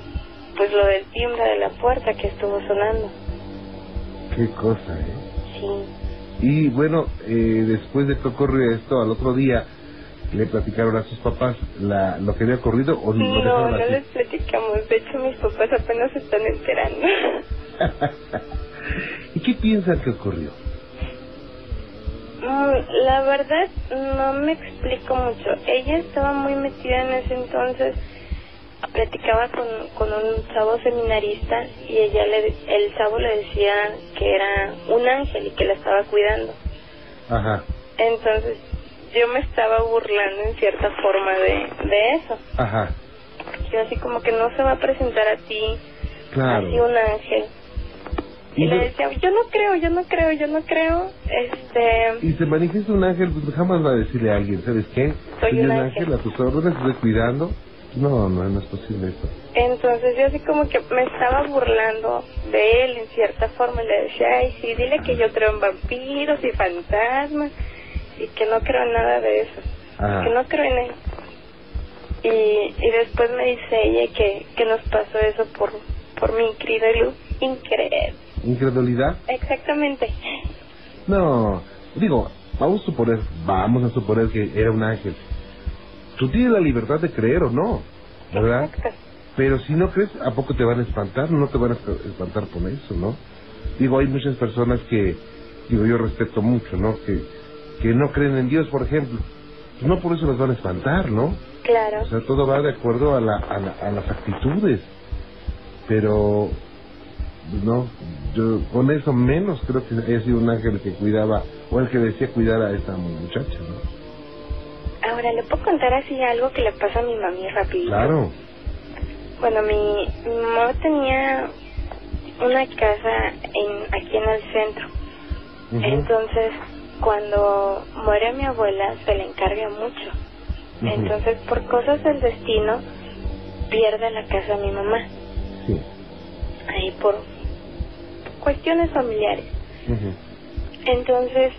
pues lo del timbre de la puerta que estuvo sonando. Qué cosa, ¿eh? Sí. Y bueno, eh, después de que ocurrió esto, al otro día, ¿le platicaron a sus papás la, lo que había ocurrido o No, no así? les platicamos. De hecho, mis papás apenas se están enterando. ¿Y qué piensan que ocurrió? Mm, La verdad, no me explico mucho. Ella estaba muy metida en ese entonces. Platicaba con, con un chavo seminarista y ella le, el chavo le decía que era un ángel y que la estaba cuidando. Ajá, Entonces, yo me estaba burlando en cierta forma de, de eso. ajá, Yo así como que no se va a presentar a ti claro. así un ángel. Y Y le de- decía, yo no creo, yo no creo, yo no creo. Este, Y se manifiesta un ángel, pues jamás va a decirle a alguien, ¿sabes qué? Soy un ángel. a tus órdenes, estoy cuidando. No, no, no es posible eso. entonces yo así como que me estaba burlando de él en cierta forma. Le decía, ay, sí, dile que yo creo en vampiros y fantasmas y que no creo en nada de eso. Ajá. que no creo en él. Y, y después me dice ella que, que nos pasó eso por, por mi incredulidad. Incre ¿Incredulidad? Exactamente. No, digo, vamos a suponer, vamos a suponer que era un ángel. Tú tienes la libertad de creer o no, ¿verdad? Exacto. Pero si no crees, ¿a poco te van a espantar? No te van a espantar con eso, ¿no? Digo, hay muchas personas que, digo, yo respeto mucho, ¿no? Que, que no creen en Dios, por ejemplo. Pues no por eso las van a espantar, ¿no? Claro. O sea, todo va de acuerdo a, la, a, la- a las actitudes. Pero, no, yo con eso menos creo que haya sido un ángel que cuidaba, o el que decía cuidar a esta muchacha, ¿no? Ahora, ¿le puedo contar así algo que le pasa a mi mami rapidito? Claro. Bueno, mi, mi mamá tenía una casa en, aquí en el centro. Entonces, cuando muere mi abuela, se le encarga mucho. Entonces, por cosas del destino, pierde la casa mi mamá. Sí. Ahí por cuestiones familiares. Entonces,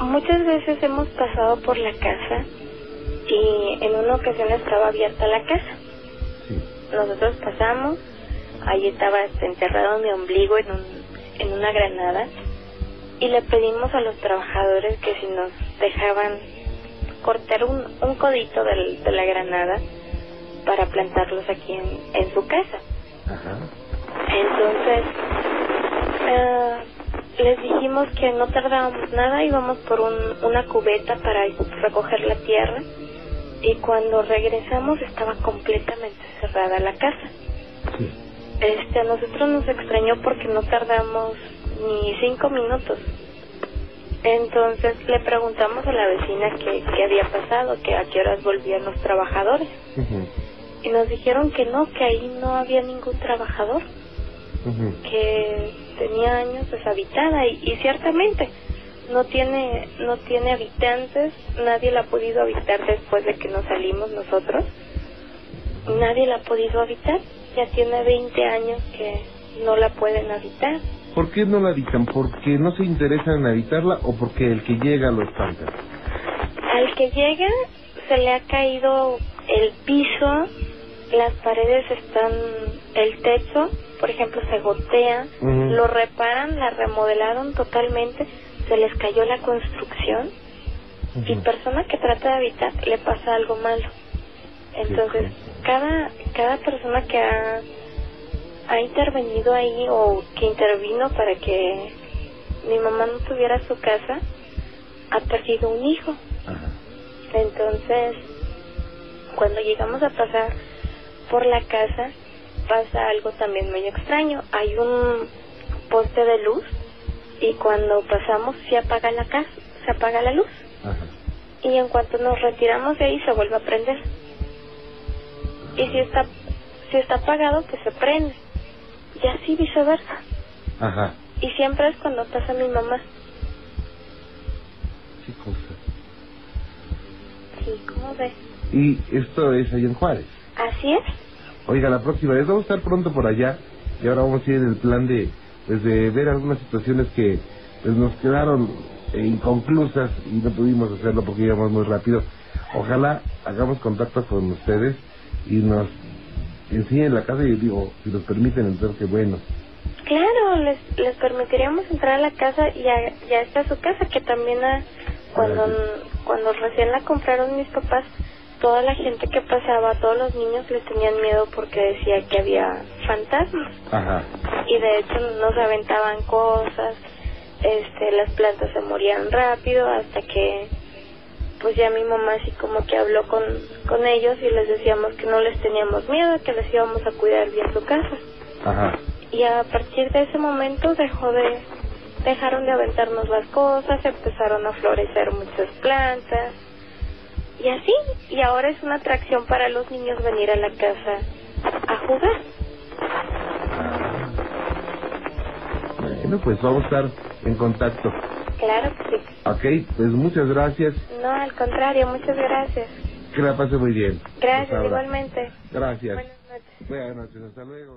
muchas veces hemos pasado por la casa y en una ocasión estaba abierta la casa. Sí. Nosotros pasamos, ahí estaba enterrado mi ombligo en, un, en una granada y le pedimos a los trabajadores que si nos dejaban cortar un, un codito del- de la granada para plantarlos aquí en, en su casa. Ajá. Entonces, eh, les dijimos que no tardábamos nada, íbamos por un, una cubeta para recoger la tierra y cuando regresamos estaba completamente cerrada la casa. Sí. Este, a nosotros nos extrañó porque no tardamos ni cinco minutos. Entonces le preguntamos a la vecina qué, qué había pasado, que a qué horas volvían los trabajadores. Y nos dijeron que no, que ahí no había ningún trabajador que tenía años deshabitada y, y ciertamente no tiene no tiene habitantes nadie la ha podido habitar después de que nos salimos nosotros nadie la ha podido habitar ya tiene 20 años que no la pueden habitar ¿Por qué no la habitan? ¿Porque no se interesan en habitarla o porque el que llega lo espanta? al que llega se le ha caído el piso las paredes están el techo por ejemplo se gotea lo reparan la remodelaron totalmente se les cayó la construcción y Ujú. persona que trata de habitar le pasa algo malo entonces cada cada persona que ha ha intervenido ahí o que intervino para que mi mamá no tuviera su casa, ha perdido un hijo. Ajá. Entonces, cuando llegamos a pasar por la casa, pasa algo también muy extraño. Hay un poste de luz y cuando pasamos se apaga la casa, se apaga la luz. Ajá. Y en cuanto nos retiramos de ahí se vuelve a prender. Y si está si está apagado, pues se prende. Y así viceversa. Ajá. Y siempre es cuando pasa mi mamá. Qué cosa. Sí, ¿cómo ves? Y esto es ahí en Juárez. Así es. Oiga, la próxima vez vamos a estar pronto por allá y ahora vamos a ir en el plan de, pues, de ver algunas situaciones que pues, nos quedaron eh, inconclusas y no pudimos hacerlo porque íbamos muy rápido. Ojalá hagamos contacto con ustedes y nos enseñen la casa y digo, si nos permiten entrar, qué bueno. Claro, les, les permitiríamos entrar a la casa y ya, ya está su casa, que también ah, cuando, cuando recién la compraron mis papás, toda la gente que pasaba, todos los niños les tenían miedo porque decía que había fantasmas. Ajá. Y de hecho nos aventaban cosas, este, las plantas se morían rápido hasta que pues ya mi mamá así como que habló con, con ellos y les decíamos que no les teníamos miedo, que les íbamos a cuidar bien su casa. Ajá. Y a partir de ese momento dejó de dejaron de aventarnos las cosas, empezaron a florecer muchas plantas y así, y ahora es una atracción para los niños venir a la casa a jugar. Bueno, pues vamos a estar en contacto. Claro que sí. Ok, pues muchas gracias. No, al contrario, muchas gracias. Que la pase muy bien. Gracias igualmente. Gracias. Buenas noches. Buenas noches, hasta luego.